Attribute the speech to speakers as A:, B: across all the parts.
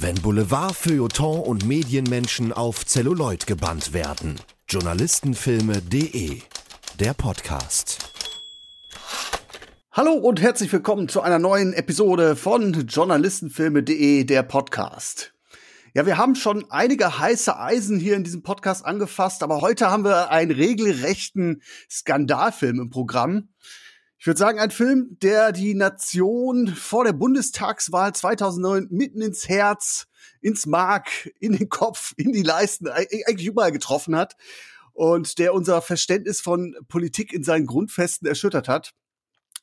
A: Wenn Boulevard, Feuilleton und Medienmenschen auf Zelluloid gebannt werden. Journalistenfilme.de Der Podcast.
B: Hallo und herzlich willkommen zu einer neuen Episode von Journalistenfilme.de Der Podcast. Ja, wir haben schon einige heiße Eisen hier in diesem Podcast angefasst, aber heute haben wir einen regelrechten Skandalfilm im Programm. Ich würde sagen, ein Film, der die Nation vor der Bundestagswahl 2009 mitten ins Herz, ins Mark, in den Kopf, in die Leisten, eigentlich überall getroffen hat und der unser Verständnis von Politik in seinen Grundfesten erschüttert hat.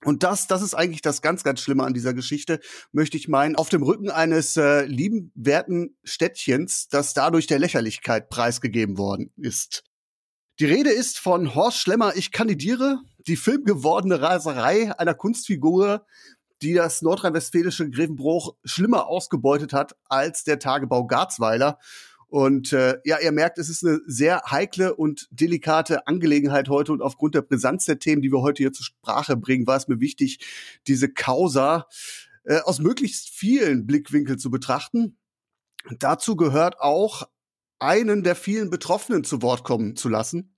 B: Und das, das ist eigentlich das ganz, ganz Schlimme an dieser Geschichte, möchte ich meinen, auf dem Rücken eines äh, lieben, werten Städtchens, das dadurch der Lächerlichkeit preisgegeben worden ist. Die Rede ist von Horst Schlemmer, ich kandidiere, die filmgewordene Raserei einer Kunstfigur, die das nordrhein-westfälische Grevenbruch schlimmer ausgebeutet hat als der Tagebau Garzweiler. Und äh, ja, ihr merkt, es ist eine sehr heikle und delikate Angelegenheit heute und aufgrund der Brisanz der Themen, die wir heute hier zur Sprache bringen, war es mir wichtig, diese Causa äh, aus möglichst vielen Blickwinkeln zu betrachten. Dazu gehört auch einen der vielen Betroffenen zu Wort kommen zu lassen.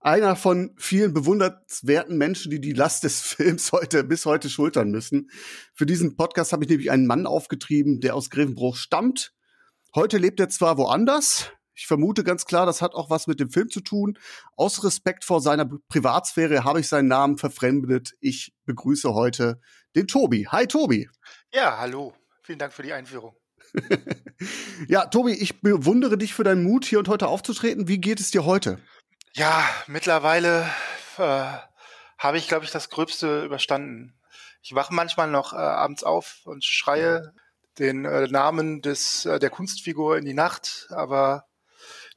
B: Einer von vielen bewundernswerten Menschen, die die Last des Films heute bis heute schultern müssen. Für diesen Podcast habe ich nämlich einen Mann aufgetrieben, der aus Grevenbruch stammt. Heute lebt er zwar woanders. Ich vermute ganz klar, das hat auch was mit dem Film zu tun. Aus Respekt vor seiner Privatsphäre habe ich seinen Namen verfremdet. Ich begrüße heute den Tobi. Hi Tobi.
C: Ja, hallo. Vielen Dank für die Einführung.
B: ja, Tobi, ich bewundere dich für deinen Mut, hier und heute aufzutreten. Wie geht es dir heute?
C: Ja, mittlerweile äh, habe ich, glaube ich, das Gröbste überstanden. Ich wache manchmal noch äh, abends auf und schreie den äh, Namen des äh, der Kunstfigur in die Nacht, aber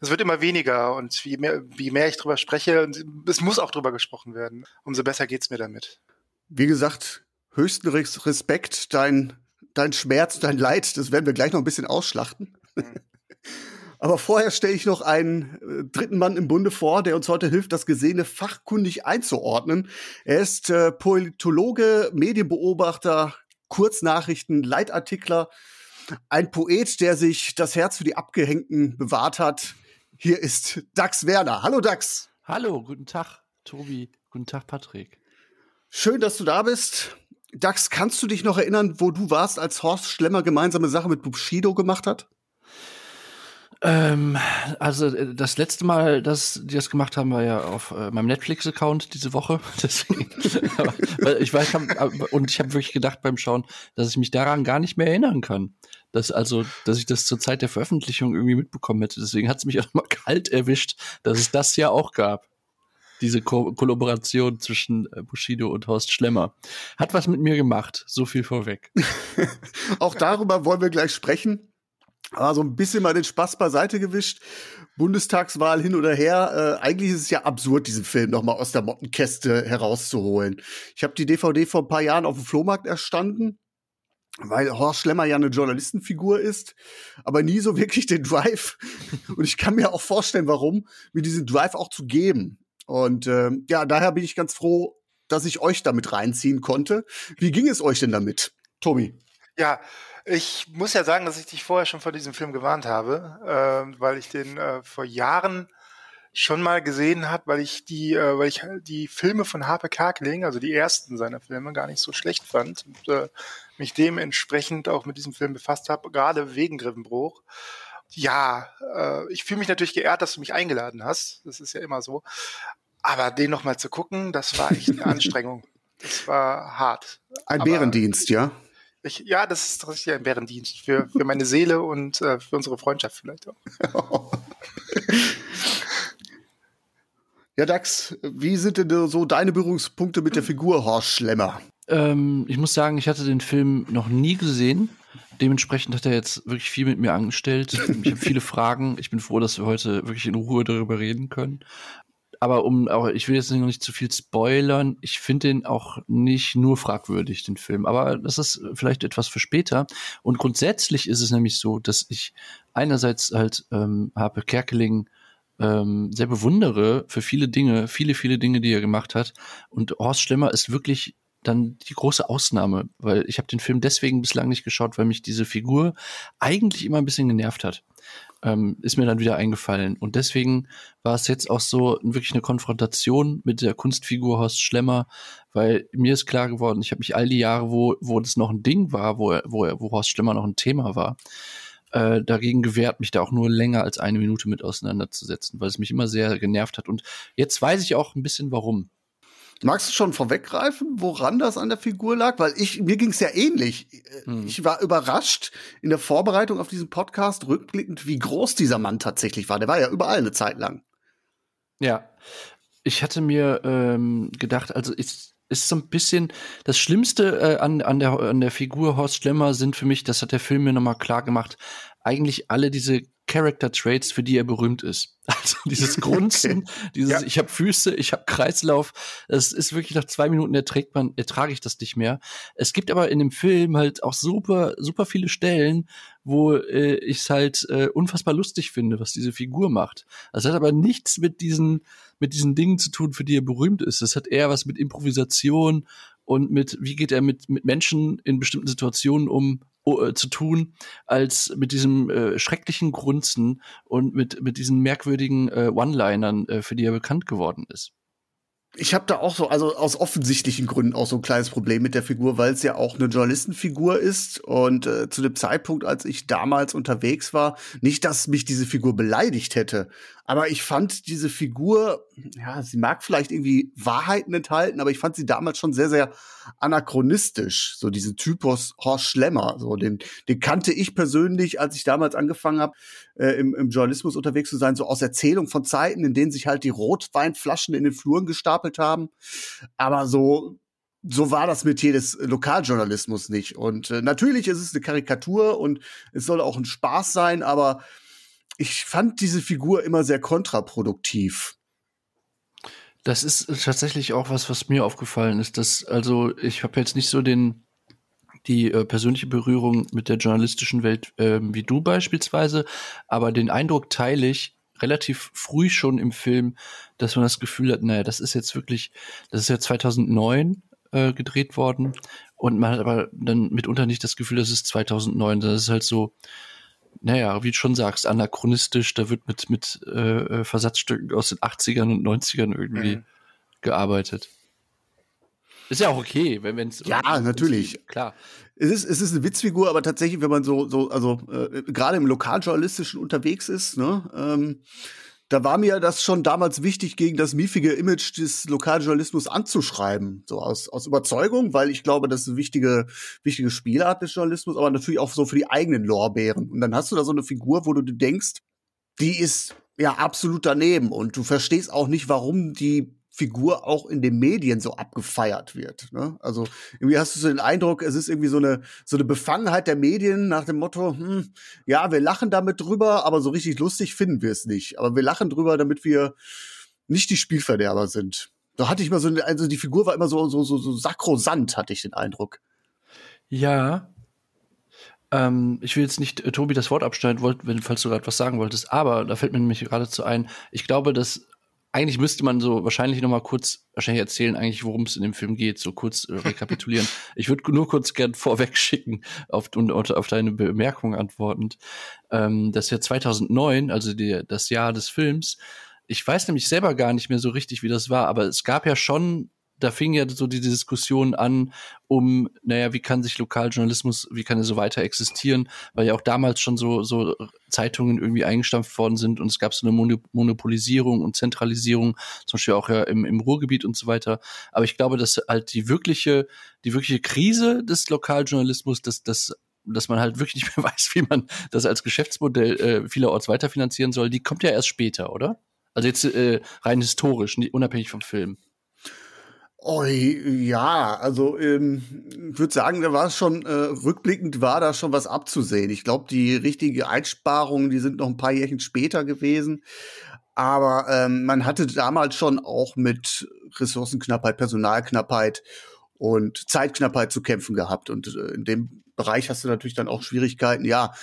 C: es wird immer weniger und wie mehr, wie mehr ich drüber spreche, und es muss auch drüber gesprochen werden, umso besser geht's mir damit.
B: Wie gesagt, höchsten Respekt, dein dein Schmerz, dein Leid, das werden wir gleich noch ein bisschen ausschlachten. Mhm. Aber vorher stelle ich noch einen äh, dritten Mann im Bunde vor, der uns heute hilft, das Gesehene fachkundig einzuordnen. Er ist äh, Politologe, Medienbeobachter, Kurznachrichten, Leitartikler, ein Poet, der sich das Herz für die Abgehängten bewahrt hat. Hier ist Dax Werner. Hallo Dax.
D: Hallo, guten Tag, Tobi. Guten Tag, Patrick.
B: Schön, dass du da bist. Dax, kannst du dich noch erinnern, wo du warst, als Horst Schlemmer gemeinsame Sache mit Bushido gemacht hat?
D: Ähm, also äh, das letzte Mal, dass die das gemacht haben, war ja auf äh, meinem Netflix-Account diese Woche. Deswegen, ich weiß, hab, und ich habe wirklich gedacht beim Schauen, dass ich mich daran gar nicht mehr erinnern kann. Dass also, dass ich das zur Zeit der Veröffentlichung irgendwie mitbekommen hätte. Deswegen hat es mich auch mal kalt erwischt, dass es das ja auch gab diese Ko Kollaboration zwischen äh, Bushido und Horst Schlemmer. Hat was mit mir gemacht, so viel vorweg.
B: Auch darüber wollen wir gleich sprechen. Aber so ein bisschen mal den Spaß beiseite gewischt. Bundestagswahl hin oder her. Äh, eigentlich ist es ja absurd, diesen Film noch mal aus der Mottenkäste herauszuholen. Ich habe die DVD vor ein paar Jahren auf dem Flohmarkt erstanden, weil Horst Schlemmer ja eine Journalistenfigur ist, aber nie so wirklich den Drive. Und ich kann mir auch vorstellen, warum, mir diesen Drive auch zu geben. Und äh, ja, daher bin ich ganz froh, dass ich euch damit reinziehen konnte. Wie ging es euch denn damit, Tobi?
C: Ja, ich muss ja sagen, dass ich dich vorher schon vor diesem Film gewarnt habe, äh, weil ich den äh, vor Jahren schon mal gesehen habe, weil ich die, äh, weil ich die Filme von Harpe Kerkeling, also die ersten seiner Filme, gar nicht so schlecht fand und äh, mich dementsprechend auch mit diesem Film befasst habe, gerade wegen Griffenbruch. Ja, äh, ich fühle mich natürlich geehrt, dass du mich eingeladen hast. Das ist ja immer so. Aber den noch mal zu gucken, das war echt eine Anstrengung. Das war hart.
B: Ein Aber Bärendienst, ja?
C: Ich, ja, das ist richtig ein Bärendienst für, für meine Seele und äh, für unsere Freundschaft vielleicht auch.
B: ja, Dax, wie sind denn so deine Berührungspunkte mit der Figur Horst Schlemmer?
D: Ähm, ich muss sagen, ich hatte den Film noch nie gesehen. Dementsprechend hat er jetzt wirklich viel mit mir angestellt. Ich habe viele Fragen. Ich bin froh, dass wir heute wirklich in Ruhe darüber reden können. Aber um auch, ich will jetzt noch nicht zu viel spoilern. Ich finde den auch nicht nur fragwürdig, den Film. Aber das ist vielleicht etwas für später. Und grundsätzlich ist es nämlich so, dass ich einerseits halt ähm, Harpe Kerkeling ähm, sehr bewundere für viele Dinge, viele, viele Dinge, die er gemacht hat. Und Horst Schlemmer ist wirklich dann die große Ausnahme, weil ich habe den Film deswegen bislang nicht geschaut, weil mich diese Figur eigentlich immer ein bisschen genervt hat. Ähm, ist mir dann wieder eingefallen. Und deswegen war es jetzt auch so wirklich eine Konfrontation mit der Kunstfigur Horst Schlemmer, weil mir ist klar geworden, ich habe mich all die Jahre, wo, wo das noch ein Ding war, wo, wo, wo Horst Schlemmer noch ein Thema war, äh, dagegen gewehrt, mich da auch nur länger als eine Minute mit auseinanderzusetzen, weil es mich immer sehr genervt hat. Und jetzt weiß ich auch ein bisschen warum.
B: Magst du schon vorweggreifen, woran das an der Figur lag? Weil ich, mir ging es ja ähnlich. Hm. Ich war überrascht in der Vorbereitung auf diesen Podcast, rückblickend, wie groß dieser Mann tatsächlich war. Der war ja überall eine Zeit lang.
D: Ja. Ich hatte mir ähm, gedacht, also ist, ist so ein bisschen das Schlimmste äh, an, an, der, an der Figur Horst Schlemmer sind für mich, das hat der Film mir nochmal klar gemacht, eigentlich alle diese Character Traits, für die er berühmt ist. Also dieses Grunzen, okay. dieses ja. ich habe Füße, ich habe Kreislauf, das ist wirklich nach zwei Minuten erträgt man, ertrage ich das nicht mehr. Es gibt aber in dem Film halt auch super, super viele Stellen, wo äh, ich es halt äh, unfassbar lustig finde, was diese Figur macht. Das hat aber nichts mit diesen, mit diesen Dingen zu tun, für die er berühmt ist. Das hat eher was mit Improvisation und mit, wie geht er mit, mit Menschen in bestimmten Situationen um äh, zu tun, als mit diesem äh, schrecklichen Grunzen und mit, mit diesen merkwürdigen äh, One-Linern, äh, für die er bekannt geworden ist
B: ich habe da auch so, also aus offensichtlichen Gründen auch so ein kleines Problem mit der Figur, weil es ja auch eine Journalistenfigur ist. Und äh, zu dem Zeitpunkt, als ich damals unterwegs war, nicht, dass mich diese Figur beleidigt hätte, aber ich fand diese Figur, ja, sie mag vielleicht irgendwie Wahrheiten enthalten, aber ich fand sie damals schon sehr, sehr anachronistisch. So diesen Typus Horst Schlemmer, so den, den kannte ich persönlich, als ich damals angefangen habe, äh, im, im Journalismus unterwegs zu sein, so aus Erzählung von Zeiten, in denen sich halt die Rotweinflaschen in den Fluren gestapelt haben. Aber so so war das Metier des Lokaljournalismus nicht. Und äh, natürlich ist es eine Karikatur und es soll auch ein Spaß sein, aber ich fand diese Figur immer sehr kontraproduktiv.
D: Das ist tatsächlich auch was, was mir aufgefallen ist. Dass, also ich habe jetzt nicht so den die äh, persönliche Berührung mit der journalistischen Welt äh, wie du beispielsweise, aber den Eindruck teile ich relativ früh schon im Film, dass man das Gefühl hat, naja, das ist jetzt wirklich, das ist ja 2009 äh, gedreht worden und man hat aber dann mitunter nicht das Gefühl, das ist 2009, das ist halt so, naja, wie du schon sagst, anachronistisch, da wird mit, mit äh, Versatzstücken aus den 80ern und 90ern irgendwie mhm. gearbeitet. Ist ja auch okay, wenn es.
B: Ja, natürlich.
D: Klar.
B: Es ist, es ist eine Witzfigur, aber tatsächlich, wenn man so, so also äh, gerade im Lokaljournalistischen unterwegs ist, ne, ähm, da war mir das schon damals wichtig, gegen das miefige Image des Lokaljournalismus anzuschreiben. So aus, aus Überzeugung, weil ich glaube, das ist eine wichtige, wichtige Spielart des Journalismus, aber natürlich auch so für die eigenen Lorbeeren. Und dann hast du da so eine Figur, wo du denkst, die ist ja absolut daneben und du verstehst auch nicht, warum die Figur auch in den Medien so abgefeiert wird. Ne? Also irgendwie hast du so den Eindruck, es ist irgendwie so eine so eine Befangenheit der Medien nach dem Motto, hm, ja, wir lachen damit drüber, aber so richtig lustig finden wir es nicht. Aber wir lachen drüber, damit wir nicht die Spielverderber sind. Da hatte ich mal so, also die Figur war immer so so so, so sakrosant, hatte ich den Eindruck.
D: Ja, ähm, ich will jetzt nicht äh, Tobi das Wort abschneiden, wollt, wenn, falls du gerade was sagen wolltest, aber da fällt mir nämlich geradezu ein, ich glaube, dass eigentlich müsste man so wahrscheinlich noch mal kurz wahrscheinlich erzählen, eigentlich worum es in dem Film geht, so kurz äh, rekapitulieren. ich würde nur kurz gern vorweg schicken auf, und, auf deine Bemerkung antwortend, ähm, dass ja 2009, also die, das Jahr des Films, ich weiß nämlich selber gar nicht mehr so richtig, wie das war, aber es gab ja schon da fing ja so die Diskussion an, um, naja, wie kann sich Lokaljournalismus, wie kann er so weiter existieren, weil ja auch damals schon so, so Zeitungen irgendwie eingestampft worden sind und es gab so eine Monopolisierung und Zentralisierung, zum Beispiel auch ja im, im Ruhrgebiet und so weiter. Aber ich glaube, dass halt die wirkliche, die wirkliche Krise des Lokaljournalismus, dass, dass dass man halt wirklich nicht mehr weiß, wie man das als Geschäftsmodell äh, vielerorts weiterfinanzieren soll, die kommt ja erst später, oder? Also jetzt äh, rein historisch, unabhängig vom Film.
B: Oh, ja, also ähm, ich würde sagen, da war es schon äh, rückblickend war da schon was abzusehen. Ich glaube, die richtige Einsparungen, die sind noch ein paar Jährchen später gewesen. Aber ähm, man hatte damals schon auch mit Ressourcenknappheit, Personalknappheit und Zeitknappheit zu kämpfen gehabt. Und äh, in dem Bereich hast du natürlich dann auch Schwierigkeiten. Ja,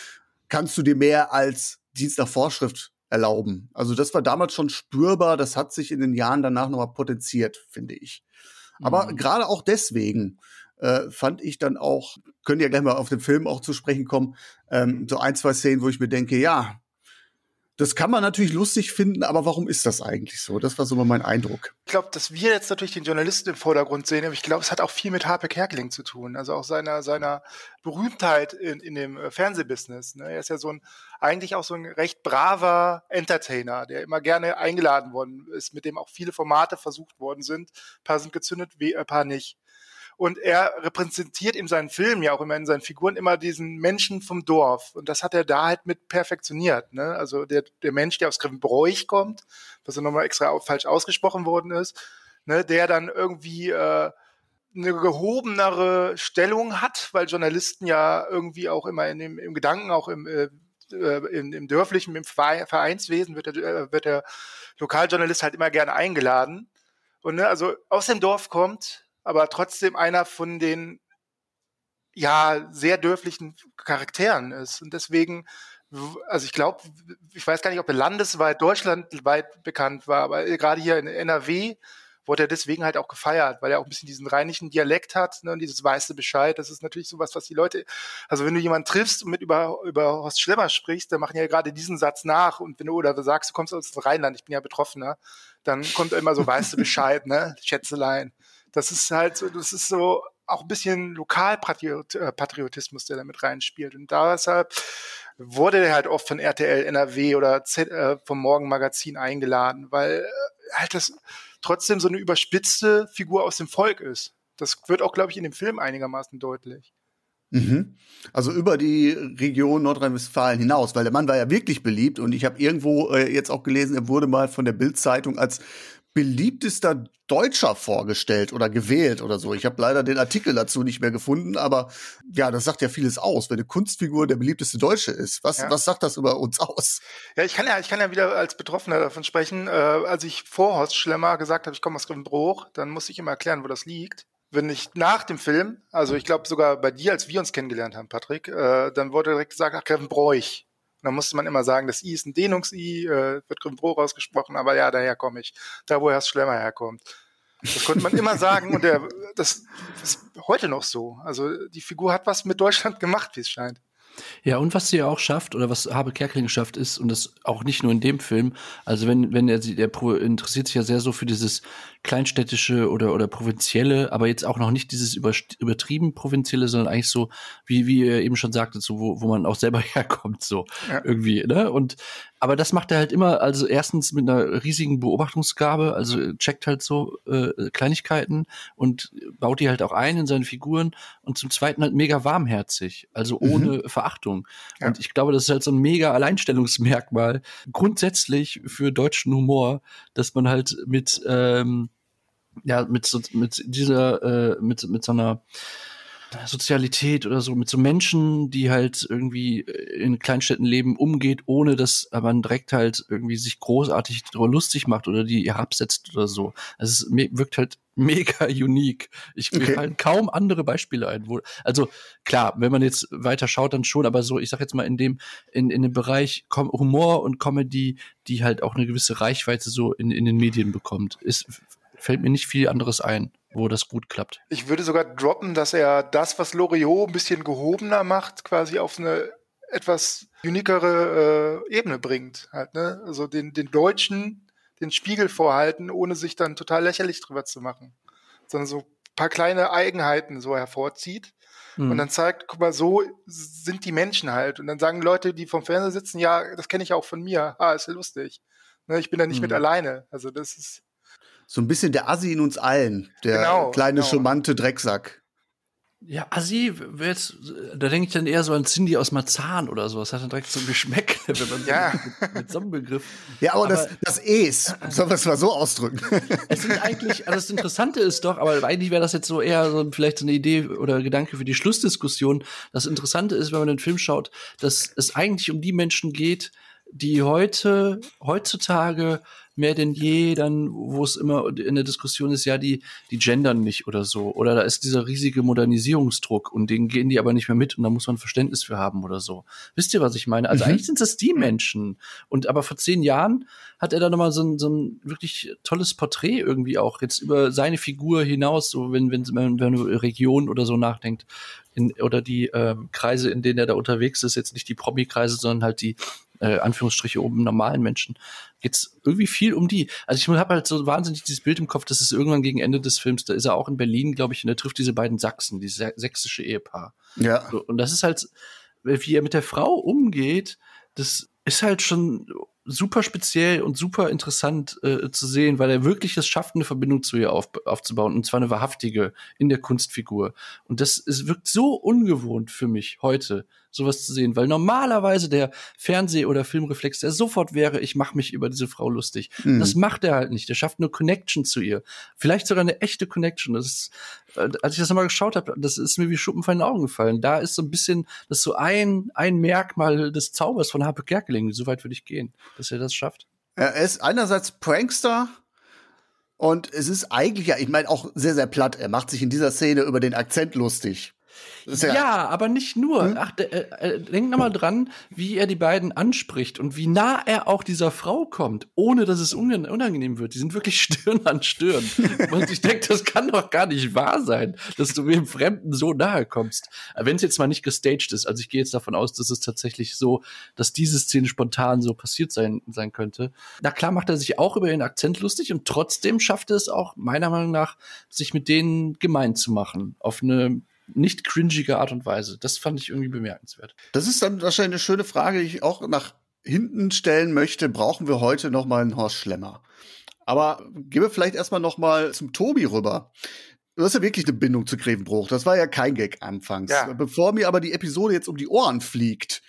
B: kannst du dir mehr als Dienst nach Vorschrift erlauben? Also das war damals schon spürbar. Das hat sich in den Jahren danach nochmal potenziert, finde ich. Aber mhm. gerade auch deswegen äh, fand ich dann auch, können ja gleich mal auf den Film auch zu sprechen kommen, ähm, so ein, zwei Szenen, wo ich mir denke, ja, das kann man natürlich lustig finden, aber warum ist das eigentlich so? Das war so mal mein Eindruck.
C: Ich glaube, dass wir jetzt natürlich den Journalisten im Vordergrund sehen, aber ich glaube, es hat auch viel mit Harpe Kerkeling zu tun. Also auch seiner, seiner Berühmtheit in, in dem äh, Fernsehbusiness. Ne? Er ist ja so ein, eigentlich auch so ein recht braver Entertainer, der immer gerne eingeladen worden ist, mit dem auch viele Formate versucht worden sind. Ein paar sind gezündet, ein paar nicht. Und er repräsentiert in seinen Filmen ja auch immer in seinen Figuren immer diesen Menschen vom Dorf. Und das hat er da halt mit perfektioniert. Ne? Also der, der Mensch, der aus Grevenbroich kommt, was ja nochmal extra falsch ausgesprochen worden ist, ne? der dann irgendwie äh, eine gehobenere Stellung hat, weil Journalisten ja irgendwie auch immer in dem, im Gedanken, auch im, äh, äh im, im dörflichen, im Vereinswesen wird der, äh, wird der Lokaljournalist halt immer gerne eingeladen. Und ne, also aus dem Dorf kommt, aber trotzdem einer von den ja sehr dörflichen Charakteren ist. Und deswegen, also ich glaube, ich weiß gar nicht, ob er landesweit, deutschlandweit bekannt war, aber gerade hier in NRW wurde er deswegen halt auch gefeiert, weil er auch ein bisschen diesen rheinischen Dialekt hat ne, und dieses weiße Bescheid. Das ist natürlich sowas, was die Leute, also wenn du jemanden triffst und mit über, über Horst Schlemmer sprichst, dann machen ja gerade diesen Satz nach und wenn du oder sagst, du kommst aus dem Rheinland, ich bin ja Betroffener, dann kommt immer so weiße Bescheid, ne, Schätzelein. Das ist halt so, das ist so auch ein bisschen Lokalpatriotismus, der da mit reinspielt. Und deshalb wurde er halt oft von RTL, NRW oder Z, äh, vom Morgenmagazin eingeladen, weil äh, halt das trotzdem so eine überspitzte Figur aus dem Volk ist. Das wird auch, glaube ich, in dem Film einigermaßen deutlich.
B: Mhm. Also über die Region Nordrhein-Westfalen hinaus, weil der Mann war ja wirklich beliebt und ich habe irgendwo äh, jetzt auch gelesen, er wurde mal von der Bild-Zeitung als beliebtester Deutscher vorgestellt oder gewählt oder so. Ich habe leider den Artikel dazu nicht mehr gefunden, aber ja, das sagt ja vieles aus, wenn eine Kunstfigur der beliebteste Deutsche ist. Was, ja. was sagt das über uns aus?
C: Ja, ich kann ja, ich kann ja wieder als Betroffener davon sprechen. Äh, als ich vor Horst Schlemmer gesagt habe, ich komme aus Grevenbruch, dann musste ich immer erklären, wo das liegt. Wenn ich nach dem Film, also ich glaube sogar bei dir, als wir uns kennengelernt haben, Patrick, äh, dann wurde direkt gesagt, ach, Grevenbroich. Und dann musste man immer sagen, das I ist ein Dehnungs-I, äh, wird Grimbro rausgesprochen, aber ja, daher komme ich. Da, wo Herr Schlemmer herkommt. Das konnte man immer sagen und der, das, das ist heute noch so. Also die Figur hat was mit Deutschland gemacht, wie es scheint.
D: Ja, und was sie ja auch schafft, oder was Habe Kerkeling schafft, ist, und das auch nicht nur in dem Film, also wenn, wenn er, der interessiert sich ja sehr so für dieses kleinstädtische oder, oder provinzielle, aber jetzt auch noch nicht dieses über, übertrieben provinzielle, sondern eigentlich so, wie, wie ihr eben schon sagte, so, wo, wo man auch selber herkommt, so ja. irgendwie, ne? Und aber das macht er halt immer, also erstens mit einer riesigen Beobachtungsgabe, also checkt halt so äh, Kleinigkeiten und baut die halt auch ein in seine Figuren und zum Zweiten halt mega warmherzig, also mhm. ohne mhm. Verachtung. Ja. Und ich glaube, das ist halt so ein mega Alleinstellungsmerkmal grundsätzlich für deutschen Humor, dass man halt mit ähm, ja mit so mit dieser äh, mit mit so einer Sozialität oder so, mit so Menschen, die halt irgendwie in Kleinstädten leben, umgeht, ohne dass man direkt halt irgendwie sich großartig darüber lustig macht oder die herabsetzt oder so. Also es wirkt halt mega unique. Ich mir okay. fallen kaum andere Beispiele ein. Wo, also klar, wenn man jetzt weiter schaut, dann schon, aber so, ich sag jetzt mal in dem in, in dem Bereich Humor und Comedy, die halt auch eine gewisse Reichweite so in, in den Medien bekommt, ist fällt mir nicht viel anderes ein wo das gut klappt.
C: Ich würde sogar droppen, dass er das, was Loriot ein bisschen gehobener macht, quasi auf eine etwas unikere äh, Ebene bringt. Halt, ne? Also den, den Deutschen den Spiegel vorhalten, ohne sich dann total lächerlich drüber zu machen. Sondern so ein paar kleine Eigenheiten so hervorzieht. Mhm. Und dann zeigt, guck mal, so sind die Menschen halt. Und dann sagen Leute, die vom Fernseher sitzen, ja, das kenne ich auch von mir. Ah, ist ja lustig. Ne, ich bin da nicht mhm. mit alleine. Also das ist
B: so ein bisschen der Assi in uns allen, der genau, kleine genau. charmante Drecksack.
D: Ja, Assi, jetzt, da denke ich dann eher so an Cindy aus Marzahn oder so. Das hat dann direkt so ein Geschmäck, wenn man
C: ja.
D: mit, mit so einem Begriff.
B: Ja, aber, aber das, das Es, sollen wir es mal so ausdrücken?
D: Es sind eigentlich, also das Interessante ist doch, aber eigentlich wäre das jetzt so eher so vielleicht so eine Idee oder Gedanke für die Schlussdiskussion. Das Interessante ist, wenn man den Film schaut, dass es eigentlich um die Menschen geht, die heute, heutzutage mehr denn je dann, wo es immer in der Diskussion ist, ja, die, die gendern nicht oder so. Oder da ist dieser riesige Modernisierungsdruck und den gehen die aber nicht mehr mit und da muss man Verständnis für haben oder so. Wisst ihr, was ich meine? Also mhm. eigentlich sind das die Menschen. Und aber vor zehn Jahren hat er da nochmal so ein, so ein wirklich tolles Porträt irgendwie auch jetzt über seine Figur hinaus, so wenn, wenn, wenn, wenn du Region oder so nachdenkt, in, oder die ähm, Kreise, in denen er da unterwegs ist, jetzt nicht die Promi-Kreise, sondern halt die äh, Anführungsstriche oben normalen Menschen, geht's irgendwie viel um die. Also ich habe halt so wahnsinnig dieses Bild im Kopf, das ist irgendwann gegen Ende des Films, da ist er auch in Berlin, glaube ich, und er trifft diese beiden Sachsen, dieses sächsische Ehepaar.
B: Ja.
D: So, und das ist halt, wie er mit der Frau umgeht, das ist halt schon super speziell und super interessant äh, zu sehen, weil er wirklich es schafft, eine Verbindung zu ihr auf, aufzubauen und zwar eine wahrhaftige in der Kunstfigur. Und das ist, wirkt so ungewohnt für mich heute, sowas zu sehen, weil normalerweise der Fernseh- oder Filmreflex, der sofort wäre, ich mache mich über diese Frau lustig. Mhm. Das macht er halt nicht. Der schafft eine Connection zu ihr. Vielleicht sogar eine echte Connection. Das ist, äh, als ich das nochmal geschaut habe, das ist mir wie Schuppen von den Augen gefallen. Da ist so ein bisschen, das ist so ein, ein Merkmal des Zaubers von Harpe Kerkeling. So weit würde ich gehen, dass er das schafft.
B: Er ist einerseits Prankster, und es ist eigentlich ja, ich meine, auch sehr, sehr platt. Er macht sich in dieser Szene über den Akzent lustig.
D: Ja, ja, aber nicht nur. Hm? Ach, äh, äh, denk nochmal dran, wie er die beiden anspricht und wie nah er auch dieser Frau kommt, ohne dass es unangenehm wird. Die sind wirklich Stirn an Stirn. und ich denke, das kann doch gar nicht wahr sein, dass du dem Fremden so nahe kommst. Wenn es jetzt mal nicht gestaged ist, also ich gehe jetzt davon aus, dass es tatsächlich so, dass diese Szene spontan so passiert sein, sein könnte. Na klar macht er sich auch über den Akzent lustig und trotzdem schafft er es auch, meiner Meinung nach, sich mit denen gemein zu machen. Auf eine nicht cringige Art und Weise. Das fand ich irgendwie bemerkenswert.
B: Das ist dann wahrscheinlich eine schöne Frage, die ich auch nach hinten stellen möchte. Brauchen wir heute noch mal einen Horst Schlemmer? Aber gehen wir vielleicht erstmal noch mal zum Tobi rüber. Du hast ja wirklich eine Bindung zu Grevenbruch. Das war ja kein Gag anfangs. Ja. Bevor mir aber die Episode jetzt um die Ohren fliegt,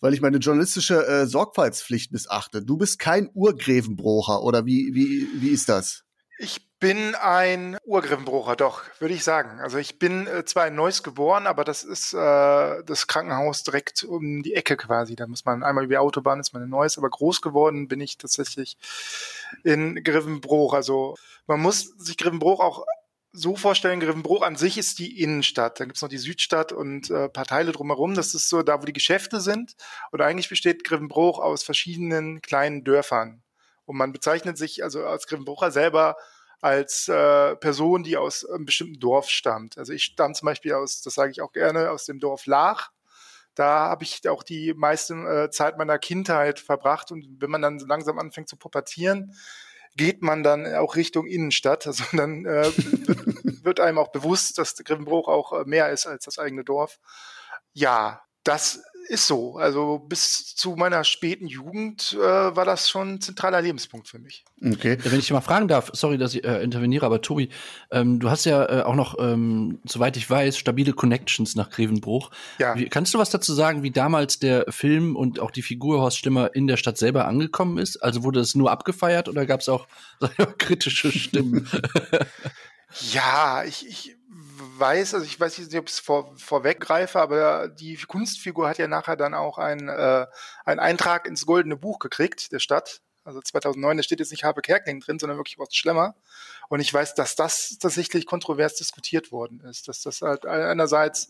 B: weil ich meine journalistische äh, Sorgfaltspflicht missachte. Du bist kein Urgrevenbrocher, oder wie, wie, wie ist das?
C: Ich bin ein Urgriffenbrucher, doch, würde ich sagen. Also ich bin äh, zwar in Neuss geboren, aber das ist äh, das Krankenhaus direkt um die Ecke quasi. Da muss man einmal über die Autobahn, ist man in Neuss, aber groß geworden bin ich tatsächlich in Griffenbruch. Also man muss sich Griffenbruch auch so vorstellen, Griffenbruch an sich ist die Innenstadt. Dann gibt's noch die Südstadt und äh, paar Teile drumherum. Das ist so da, wo die Geschäfte sind. Und eigentlich besteht Griffenbruch aus verschiedenen kleinen Dörfern. Und man bezeichnet sich also als Griffenbrucher selber als äh, Person, die aus einem bestimmten Dorf stammt. Also ich stamme zum Beispiel aus, das sage ich auch gerne, aus dem Dorf Lach. Da habe ich auch die meiste äh, Zeit meiner Kindheit verbracht und wenn man dann so langsam anfängt zu pubertieren, geht man dann auch Richtung Innenstadt. Also dann äh, wird einem auch bewusst, dass Griffenbruch auch äh, mehr ist als das eigene Dorf. Ja, das ist so. Also bis zu meiner späten Jugend äh, war das schon ein zentraler Lebenspunkt für mich.
D: Okay. Wenn ich mal fragen darf, sorry, dass ich äh, interveniere, aber Tobi, ähm, du hast ja äh, auch noch, ähm, soweit ich weiß, stabile Connections nach Grevenbruch. Ja. Wie, kannst du was dazu sagen, wie damals der Film und auch die Figur Horst Schlimmer in der Stadt selber angekommen ist? Also wurde es nur abgefeiert oder gab es auch kritische Stimmen?
C: ja, ich, ich weiß, also ich weiß nicht, ob ich es vor, vorweggreife, aber die Kunstfigur hat ja nachher dann auch ein, äh, einen Eintrag ins Goldene Buch gekriegt, der Stadt. Also 2009, da steht jetzt nicht Habe Kerkeling drin, sondern wirklich was Schlemmer. Und ich weiß, dass das tatsächlich kontrovers diskutiert worden ist. Dass das halt einerseits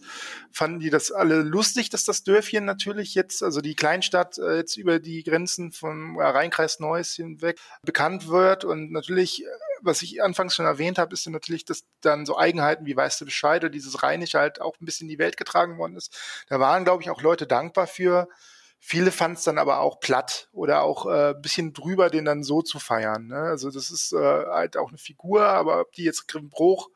C: fanden die das alle lustig, dass das Dörfchen natürlich jetzt, also die Kleinstadt äh, jetzt über die Grenzen vom Rheinkreis Neuss hinweg bekannt wird. Und natürlich, äh, was ich anfangs schon erwähnt habe, ist natürlich, dass dann so Eigenheiten wie weißt du Bescheid oder dieses Rheinische halt auch ein bisschen in die Welt getragen worden ist. Da waren, glaube ich, auch Leute dankbar für. Viele fanden es dann aber auch platt oder auch äh, bisschen drüber, den dann so zu feiern. Ne? Also das ist äh, halt auch eine Figur, aber ob die jetzt Grimmbruch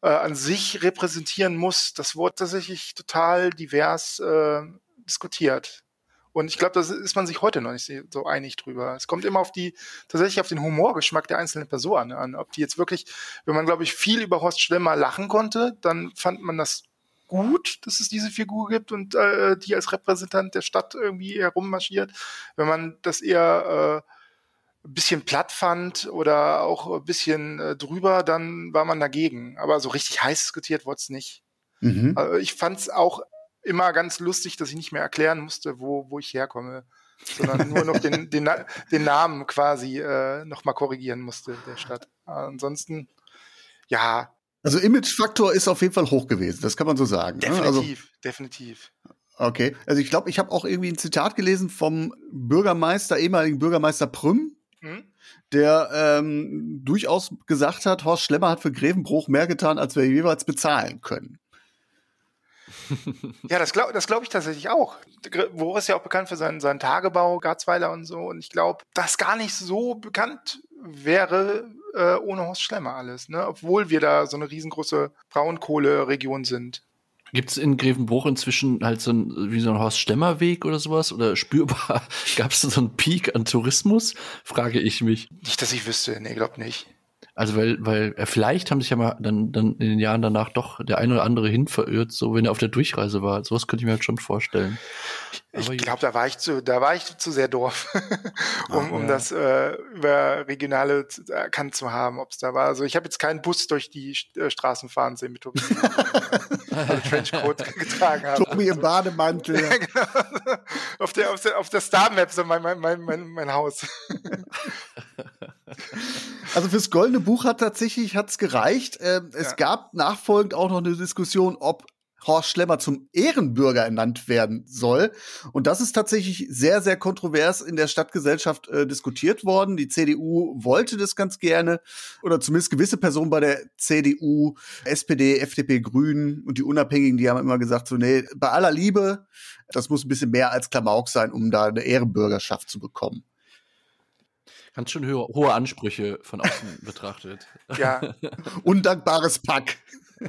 C: äh, an sich repräsentieren muss, das wurde tatsächlich total divers äh, diskutiert. Und ich glaube, da ist man sich heute noch nicht so einig drüber. Es kommt immer auf die, tatsächlich auf den Humorgeschmack der einzelnen Person an. Ob die jetzt wirklich, wenn man, glaube ich, viel über Horst Schlemmer lachen konnte, dann fand man das gut, dass es diese Figur gibt und äh, die als Repräsentant der Stadt irgendwie herummarschiert. Wenn man das eher äh, ein bisschen platt fand oder auch ein bisschen äh, drüber, dann war man dagegen. Aber so richtig heiß diskutiert wurde es nicht. Mhm. Also ich fand es auch immer ganz lustig, dass ich nicht mehr erklären musste, wo, wo ich herkomme. sondern nur noch den, den, den Namen quasi äh, nochmal korrigieren musste der Stadt. Ansonsten, ja.
B: Also Imagefaktor ist auf jeden Fall hoch gewesen, das kann man so sagen.
C: Definitiv,
B: ne? also,
C: definitiv.
B: Okay, also ich glaube, ich habe auch irgendwie ein Zitat gelesen vom Bürgermeister, ehemaligen Bürgermeister Prüm, hm? der ähm, durchaus gesagt hat, Horst Schlemmer hat für Grevenbruch mehr getan, als wir jeweils bezahlen können.
C: Ja, das glaube das glaub ich tatsächlich auch. Boris ist ja auch bekannt für seinen, seinen Tagebau, Garzweiler und so. Und ich glaube, das gar nicht so bekannt wäre äh, ohne Horst Schlemmer alles, ne? Obwohl wir da so eine riesengroße Braunkohle-Region sind.
D: Gibt es in Grevenbruch inzwischen halt so ein, wie so ein Horst-Stemmer-Weg oder sowas? Oder spürbar, gab es so einen Peak an Tourismus? Frage ich mich.
C: Nicht, dass ich wüsste, nee, glaub nicht.
D: Also weil, weil äh, vielleicht haben sich ja mal dann, dann in den Jahren danach doch der eine oder andere hin verirrt, so wenn er auf der Durchreise war. Sowas könnte ich mir halt schon vorstellen.
C: Ich glaube, da war ich zu, da war ich zu sehr Dorf, um, Ach, um das äh, über regionale erkannt zu haben, ob es da war. Also ich habe jetzt keinen Bus durch die äh, Straßen fahren sehen mit Tobi, also Trenchcoat getragen
B: habe. Tobi im Bademantel. ja, genau.
C: auf der, auf der, auf der Star Map so mein, mein, mein, mein, mein Haus.
B: Also fürs Goldene Buch hat tatsächlich hat's gereicht. Ähm, es ja. gab nachfolgend auch noch eine Diskussion, ob Horst Schlemmer zum Ehrenbürger ernannt werden soll. Und das ist tatsächlich sehr, sehr kontrovers in der Stadtgesellschaft äh, diskutiert worden. Die CDU wollte das ganz gerne oder zumindest gewisse Personen bei der CDU, SPD, FDP, Grünen und die Unabhängigen, die haben immer gesagt, so, nee, bei aller Liebe, das muss ein bisschen mehr als Klamauk sein, um da eine Ehrenbürgerschaft zu bekommen.
D: Ganz schön hohe, hohe Ansprüche von außen betrachtet.
C: Ja.
B: Undankbares Pack.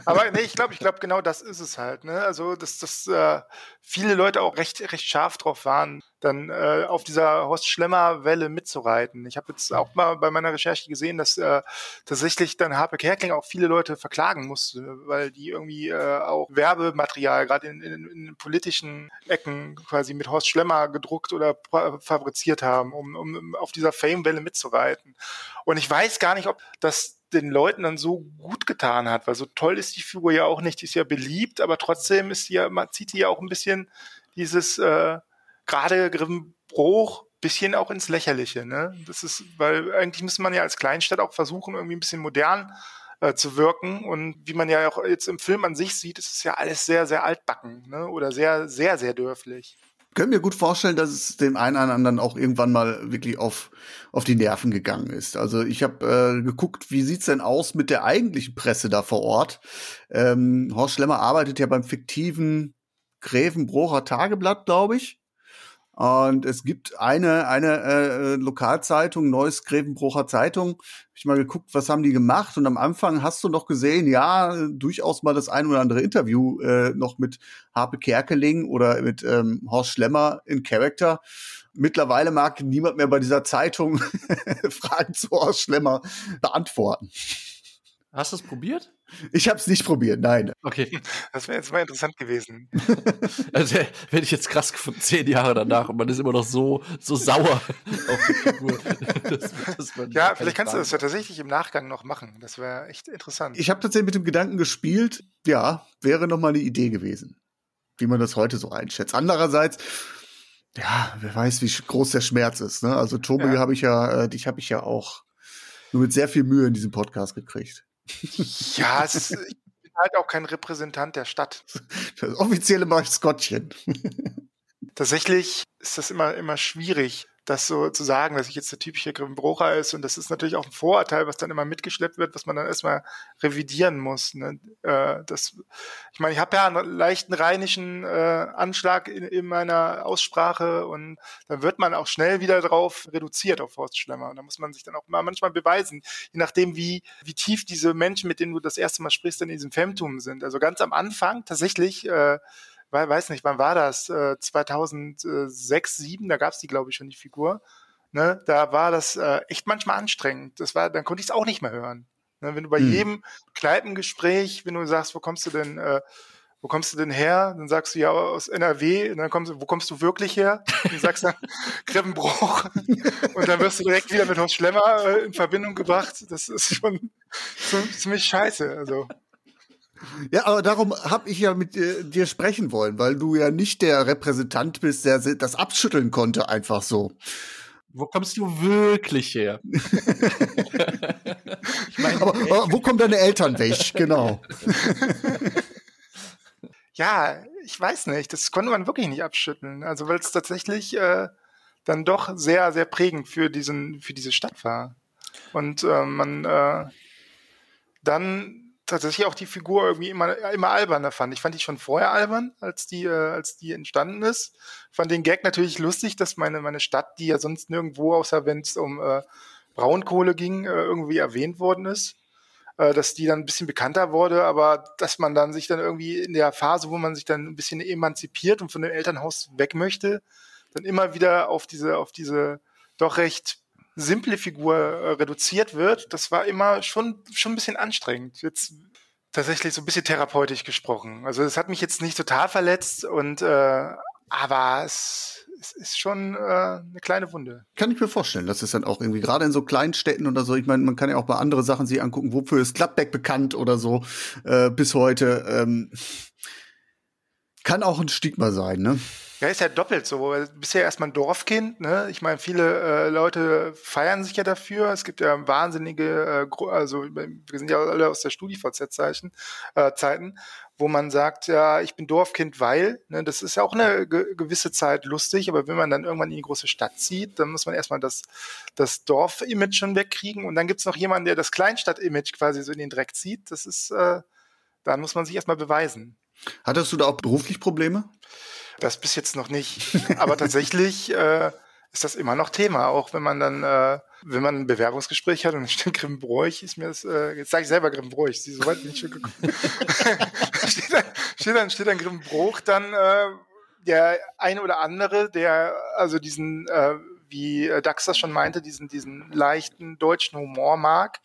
C: Aber nee, ich glaube, ich glaube, genau das ist es halt. Ne? Also, dass, dass äh, viele Leute auch recht, recht scharf drauf waren, dann äh, auf dieser Horst Schlemmer-Welle mitzureiten. Ich habe jetzt auch mal bei meiner Recherche gesehen, dass äh, tatsächlich dann Harpe Kerkling auch viele Leute verklagen musste, weil die irgendwie äh, auch Werbematerial, gerade in, in, in politischen Ecken quasi mit Horst Schlemmer gedruckt oder fabriziert haben, um, um auf dieser Fame-Welle mitzureiten. Und ich weiß gar nicht, ob das den Leuten dann so gut getan hat, weil so toll ist die Figur ja auch nicht, die ist ja beliebt, aber trotzdem ist sie ja, man zieht die ja auch ein bisschen dieses äh, gerade Griffenbruch bisschen auch ins Lächerliche, ne? Das ist, weil eigentlich müsste man ja als Kleinstadt auch versuchen, irgendwie ein bisschen modern äh, zu wirken. Und wie man ja auch jetzt im Film an sich sieht, ist es ja alles sehr, sehr altbacken, ne? Oder sehr, sehr, sehr dörflich
B: können mir gut vorstellen, dass es dem einen oder anderen auch irgendwann mal wirklich auf, auf die Nerven gegangen ist. Also ich habe äh, geguckt, wie sieht's denn aus mit der eigentlichen Presse da vor Ort. Ähm, Horst Schlemmer arbeitet ja beim fiktiven Gräfenbrocher Tageblatt, glaube ich. Und es gibt eine, eine äh, Lokalzeitung, Neues Grevenbrucher Zeitung. Hab ich mal geguckt, was haben die gemacht? Und am Anfang hast du noch gesehen, ja, durchaus mal das ein oder andere Interview äh, noch mit Harpe Kerkeling oder mit ähm, Horst Schlemmer in Character. Mittlerweile mag niemand mehr bei dieser Zeitung Fragen zu Horst Schlemmer beantworten.
D: Hast du es probiert?
B: Ich habe es nicht probiert, nein.
D: Okay.
C: Das wäre jetzt mal interessant gewesen.
D: also werde ich jetzt krass gefunden, zehn Jahre danach und man ist immer noch so, so sauer auf die Figur.
C: Das, das ja, vielleicht kannst du das ja tatsächlich im Nachgang noch machen. Das wäre echt interessant.
B: Ich habe tatsächlich mit dem Gedanken gespielt, ja, wäre noch mal eine Idee gewesen, wie man das heute so einschätzt. Andererseits, ja, wer weiß, wie groß der Schmerz ist. Ne? Also Tobi ja. habe ich ja, äh, dich habe ich ja auch nur mit sehr viel Mühe in diesem Podcast gekriegt.
C: Ja, es ist, ich bin halt auch kein Repräsentant der Stadt.
B: Das offizielle Maskottchen.
C: Tatsächlich ist das immer, immer schwierig, das so zu sagen, dass ich jetzt der typische Grimbrocher ist. Und das ist natürlich auch ein Vorurteil, was dann immer mitgeschleppt wird, was man dann erstmal revidieren muss. Ne? Äh, das, ich meine, ich habe ja einen leichten rheinischen äh, Anschlag in, in, meiner Aussprache und dann wird man auch schnell wieder drauf reduziert auf Forstschlemmer. Und da muss man sich dann auch mal manchmal beweisen, je nachdem, wie, wie tief diese Menschen, mit denen du das erste Mal sprichst, in diesem Femtum sind. Also ganz am Anfang tatsächlich äh, weiß nicht, wann war das? Äh, 2006, 2007, da gab es die, glaube ich, schon, die Figur. Ne? Da war das äh, echt manchmal anstrengend. Das war, dann konnte ich es auch nicht mehr hören. Ne? Wenn du bei hm. jedem Kneipengespräch, wenn du sagst, wo kommst du denn, äh, wo kommst du denn her? Dann sagst du ja aus NRW, und dann kommst du, wo kommst du wirklich her? Und dann sagst du Kreppenbruch. und dann wirst du direkt wieder mit Horst Schlemmer äh, in Verbindung gebracht. Das ist schon ziemlich scheiße. Also.
B: Ja, aber darum habe ich ja mit dir, dir sprechen wollen, weil du ja nicht der Repräsentant bist, der das abschütteln konnte, einfach so.
D: Wo kommst du wirklich her? ich
B: mein, aber, aber, wo kommen deine Eltern weg? Genau.
C: ja, ich weiß nicht. Das konnte man wirklich nicht abschütteln. Also weil es tatsächlich äh, dann doch sehr, sehr prägend für diesen, für diese Stadt war. Und äh, man äh, dann tatsächlich auch die Figur irgendwie immer, immer alberner fand. Ich fand die schon vorher albern, als die, äh, als die entstanden ist. Fand den Gag natürlich lustig, dass meine, meine Stadt, die ja sonst nirgendwo, außer wenn es um äh, Braunkohle ging, äh, irgendwie erwähnt worden ist, äh, dass die dann ein bisschen bekannter wurde, aber dass man dann sich dann irgendwie in der Phase, wo man sich dann ein bisschen emanzipiert und von dem Elternhaus weg möchte, dann immer wieder auf diese, auf diese doch recht simple Figur äh, reduziert wird, das war immer schon, schon ein bisschen anstrengend. Jetzt tatsächlich so ein bisschen therapeutisch gesprochen. Also es hat mich jetzt nicht total verletzt und äh, aber es, es ist schon äh, eine kleine Wunde.
B: Kann ich mir vorstellen, dass es dann auch irgendwie gerade in so kleinen Städten oder so, ich meine, man kann ja auch bei andere Sachen sich angucken, wofür ist Gladbeck bekannt oder so äh, bis heute. Ähm, kann auch ein Stigma sein, ne?
C: Ja, ist ja doppelt so. Du bist ja erstmal ein Dorfkind, ne? Ich meine, viele äh, Leute feiern sich ja dafür. Es gibt ja wahnsinnige, äh, also wir sind ja alle aus der StudiVZ-Zeichen, äh, Zeiten, wo man sagt, ja, ich bin Dorfkind, weil, ne, das ist ja auch eine ge gewisse Zeit lustig, aber wenn man dann irgendwann in die große Stadt zieht, dann muss man erstmal das, das Dorf-Image schon wegkriegen und dann gibt's noch jemanden, der das Kleinstadt-Image quasi so in den Dreck zieht. Das ist, äh, da muss man sich erstmal beweisen.
B: Hattest du da auch beruflich Probleme?
C: Das bis jetzt noch nicht. Aber tatsächlich äh, ist das immer noch Thema, auch wenn man dann, äh, wenn man ein Bewerbungsgespräch hat und steht Grimmbroich, ist mir das, äh, jetzt sage ich selber Grimmbroich, so weit bin ich schon gekommen. steht, dann, steht dann, steht dann Grimmbruch, dann äh, der eine oder andere, der also diesen, äh, wie Dax das schon meinte, diesen, diesen leichten deutschen Humor mag,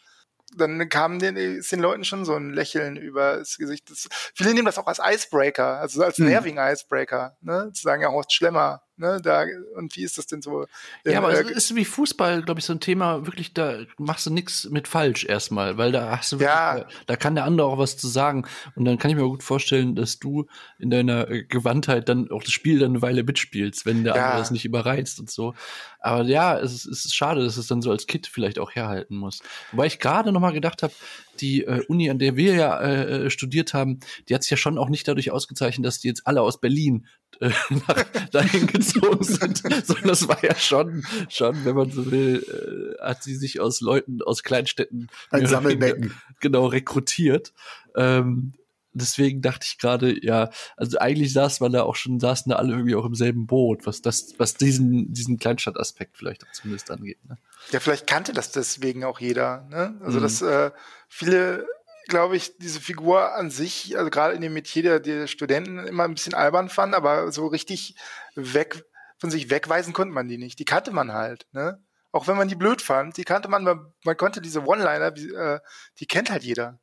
C: dann kam den, ist den Leuten schon so ein Lächeln über das Gesicht. Das, viele nehmen das auch als Icebreaker, also als hm. nervigen Icebreaker, ne? Zu sagen, ja, Horst Schlemmer, ne? Da, und wie ist das denn so?
D: Ja, aber äh, es ist wie Fußball, glaube ich, so ein Thema, wirklich, da machst du nichts mit falsch erstmal, weil da hast du wirklich, ja. da, da, kann der andere auch was zu sagen. Und dann kann ich mir gut vorstellen, dass du in deiner äh, Gewandtheit dann auch das Spiel dann eine Weile mitspielst, wenn der ja. andere das nicht überreizt und so. Aber ja, es ist, es ist schade, dass es dann so als Kid vielleicht auch herhalten muss. Wobei ich gerade noch mal gedacht habe, die äh, Uni, an der wir ja äh, äh, studiert haben, die hat sich ja schon auch nicht dadurch ausgezeichnet, dass die jetzt alle aus Berlin äh, nach, dahin gezogen sind, sondern das war ja schon, schon, wenn man so will, äh, hat sie sich aus Leuten aus Kleinstädten
B: ein Sammelbecken
D: genau rekrutiert. Ähm, deswegen dachte ich gerade, ja, also eigentlich saß man da auch schon, saßen da alle irgendwie auch im selben Boot, was das, was diesen, diesen Kleinstadtaspekt vielleicht auch zumindest angeht. Ne?
C: Ja, vielleicht kannte das deswegen auch jeder. Ne? Also, mhm. dass äh, viele, glaube ich, diese Figur an sich, also gerade in dem Metier der, der Studenten immer ein bisschen albern fanden, aber so richtig weg, von sich wegweisen konnte man die nicht. Die kannte man halt, ne? Auch wenn man die blöd fand, die kannte man, man, man konnte diese One-Liner, äh, die kennt halt jeder.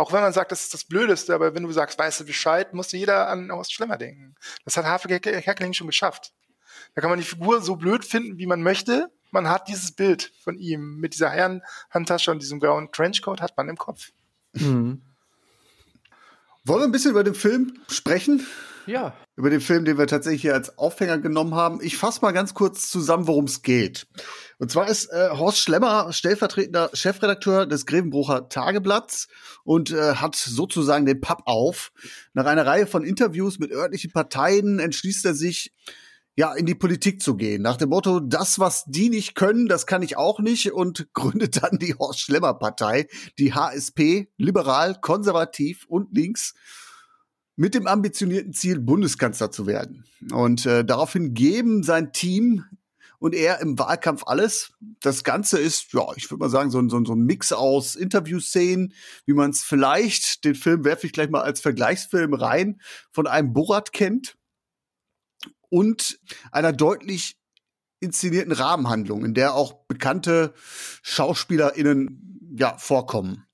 C: Auch wenn man sagt, das ist das Blödeste, aber wenn du sagst, weißt du Bescheid, musste jeder an Horst Schlemmer denken. Das hat Harfe Kerkeling schon geschafft. Da kann man die Figur so blöd finden, wie man möchte. Man hat dieses Bild von ihm mit dieser Herrenhandtasche und diesem grauen Trenchcoat hat man im Kopf. Mhm.
B: Wollen wir ein bisschen über den Film sprechen?
D: Ja.
B: Über den Film, den wir tatsächlich hier als Aufhänger genommen haben. Ich fasse mal ganz kurz zusammen, worum es geht. Und zwar ist äh, Horst Schlemmer stellvertretender Chefredakteur des Grevenbrucher Tageblatts und äh, hat sozusagen den Papp auf. Nach einer Reihe von Interviews mit örtlichen Parteien entschließt er sich, ja, in die Politik zu gehen. Nach dem Motto, das, was die nicht können, das kann ich auch nicht und gründet dann die Horst Schlemmer Partei, die HSP, liberal, konservativ und links mit dem ambitionierten Ziel, Bundeskanzler zu werden. Und äh, daraufhin geben sein Team und er im Wahlkampf alles. Das Ganze ist, ja, ich würde mal sagen, so ein, so ein, so ein Mix aus Interviewszenen, wie man es vielleicht, den Film werfe ich gleich mal als Vergleichsfilm rein, von einem Borat kennt und einer deutlich inszenierten Rahmenhandlung, in der auch bekannte SchauspielerInnen ja vorkommen.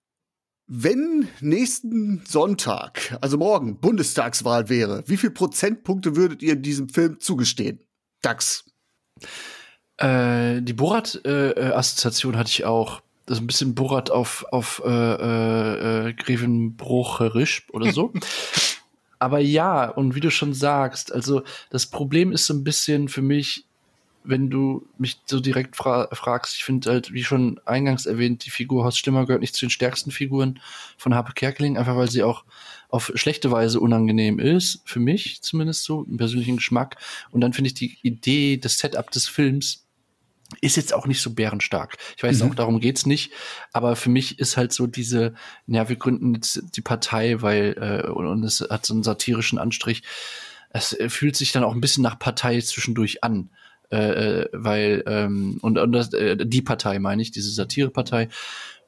B: Wenn nächsten Sonntag, also morgen, Bundestagswahl wäre, wie viel Prozentpunkte würdet ihr diesem Film zugestehen? DAX.
D: Äh, die Borat-Assoziation äh, hatte ich auch. das ist ein bisschen Borat auf, auf äh, äh, äh Grevenbrucherisch oder so. Aber ja, und wie du schon sagst, also das Problem ist so ein bisschen für mich, wenn du mich so direkt fra fragst, ich finde halt, wie schon eingangs erwähnt, die Figur Horst Stimmer gehört nicht zu den stärksten Figuren von Harpe Kerkeling, einfach weil sie auch auf schlechte Weise unangenehm ist, für mich zumindest so, im persönlichen Geschmack. Und dann finde ich die Idee, das Setup des Films ist jetzt auch nicht so bärenstark. Ich weiß mhm. auch, darum geht's nicht. Aber für mich ist halt so diese, ja, wir gründen jetzt die Partei, weil, äh, und, und es hat so einen satirischen Anstrich. Es äh, fühlt sich dann auch ein bisschen nach Partei zwischendurch an. Äh, äh weil, ähm, und, und das, äh, die Partei meine ich, diese Satirepartei.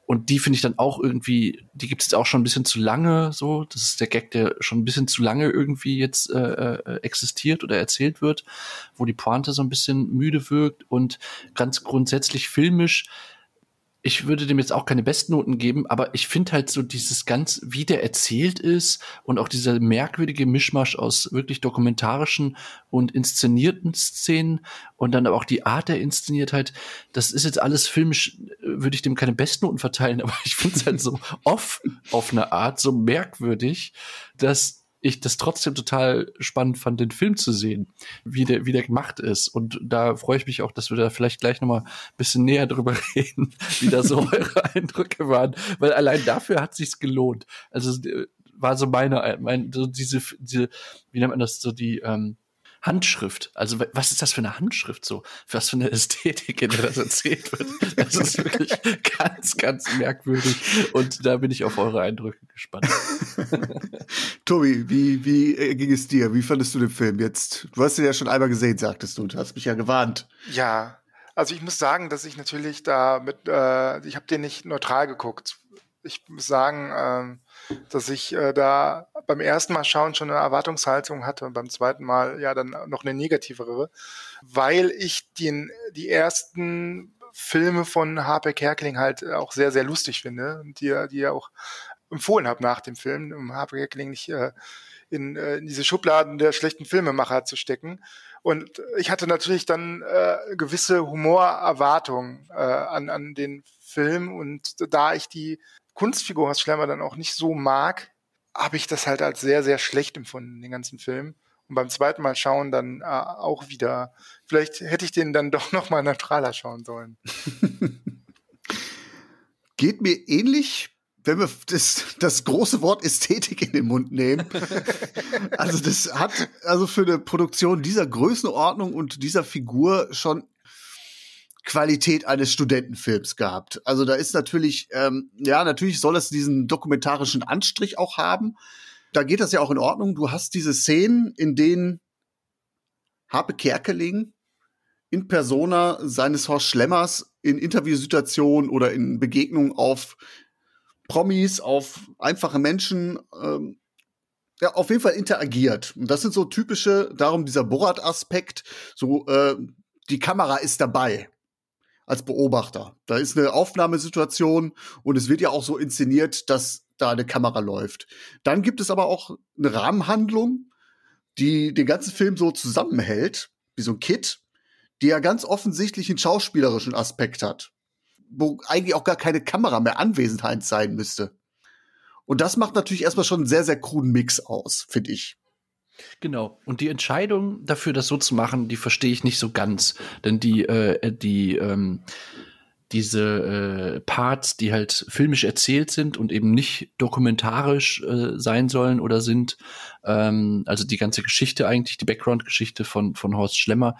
D: Und die finde ich dann auch irgendwie, die gibt es jetzt auch schon ein bisschen zu lange so. Das ist der Gag, der schon ein bisschen zu lange irgendwie jetzt äh, äh, existiert oder erzählt wird, wo die Pointe so ein bisschen müde wirkt und ganz grundsätzlich filmisch ich würde dem jetzt auch keine Bestnoten geben, aber ich finde halt so dieses ganz, wie der erzählt ist und auch dieser merkwürdige Mischmasch aus wirklich dokumentarischen und inszenierten Szenen und dann aber auch die Art der Inszeniertheit, das ist jetzt alles filmisch, äh, würde ich dem keine Bestnoten verteilen, aber ich finde es halt so off auf eine Art, so merkwürdig, dass ich das trotzdem total spannend fand, den Film zu sehen, wie der, wie der gemacht ist. Und da freue ich mich auch, dass wir da vielleicht gleich nochmal ein bisschen näher drüber reden, wie da so eure Eindrücke waren. Weil allein dafür hat sich's gelohnt. Also äh, war so meine, mein, so diese, diese, wie nennt man das, so die, ähm, Handschrift. Also was ist das für eine Handschrift so? Was für eine Ästhetik, in der das erzählt wird. Das ist wirklich ganz, ganz merkwürdig. Und da bin ich auf eure Eindrücke gespannt.
B: Tobi, wie, wie äh, ging es dir? Wie fandest du den Film jetzt? Du hast ihn ja schon einmal gesehen, sagtest du. Du hast mich ja gewarnt.
C: Ja, also ich muss sagen, dass ich natürlich da mit, äh, ich habe den nicht neutral geguckt. Ich muss sagen, ähm, dass ich äh, da beim ersten Mal schauen schon eine Erwartungshaltung hatte und beim zweiten Mal ja dann noch eine negativere, weil ich den, die ersten Filme von Harper Kerkeling halt auch sehr, sehr lustig finde und die, die ja auch empfohlen habe nach dem Film, um Harper Kerkeling nicht äh, in, äh, in diese Schubladen der schlechten Filmemacher zu stecken. Und ich hatte natürlich dann äh, gewisse Humorerwartungen äh, an, an den Film und da ich die Kunstfigur Horst Schlemmer dann auch nicht so mag, habe ich das halt als sehr, sehr schlecht empfunden, den ganzen Film. Und beim zweiten Mal schauen dann äh, auch wieder. Vielleicht hätte ich den dann doch noch mal neutraler schauen sollen.
B: Geht mir ähnlich, wenn wir das, das große Wort Ästhetik in den Mund nehmen. also das hat also für eine Produktion dieser Größenordnung und dieser Figur schon Qualität eines Studentenfilms gehabt. Also da ist natürlich, ähm, ja, natürlich soll es diesen dokumentarischen Anstrich auch haben. Da geht das ja auch in Ordnung. Du hast diese Szenen, in denen Harpe Kerkeling in Persona seines Horst Schlemmers in Interviewsituationen oder in Begegnungen auf Promis, auf einfache Menschen, ähm, ja, auf jeden Fall interagiert. Und das sind so typische, darum dieser Borat-Aspekt, so äh, die Kamera ist dabei als Beobachter. Da ist eine Aufnahmesituation und es wird ja auch so inszeniert, dass da eine Kamera läuft. Dann gibt es aber auch eine Rahmenhandlung, die den ganzen Film so zusammenhält, wie so ein Kit, die ja ganz offensichtlich einen schauspielerischen Aspekt hat, wo eigentlich auch gar keine Kamera mehr anwesend sein müsste. Und das macht natürlich erstmal schon einen sehr, sehr kruden Mix aus, finde ich.
D: Genau. Und die Entscheidung dafür, das so zu machen, die verstehe ich nicht so ganz. Denn die, äh, die, ähm, diese äh, Parts, die halt filmisch erzählt sind und eben nicht dokumentarisch äh, sein sollen oder sind, ähm, also die ganze Geschichte eigentlich, die Background-Geschichte von, von Horst Schlemmer,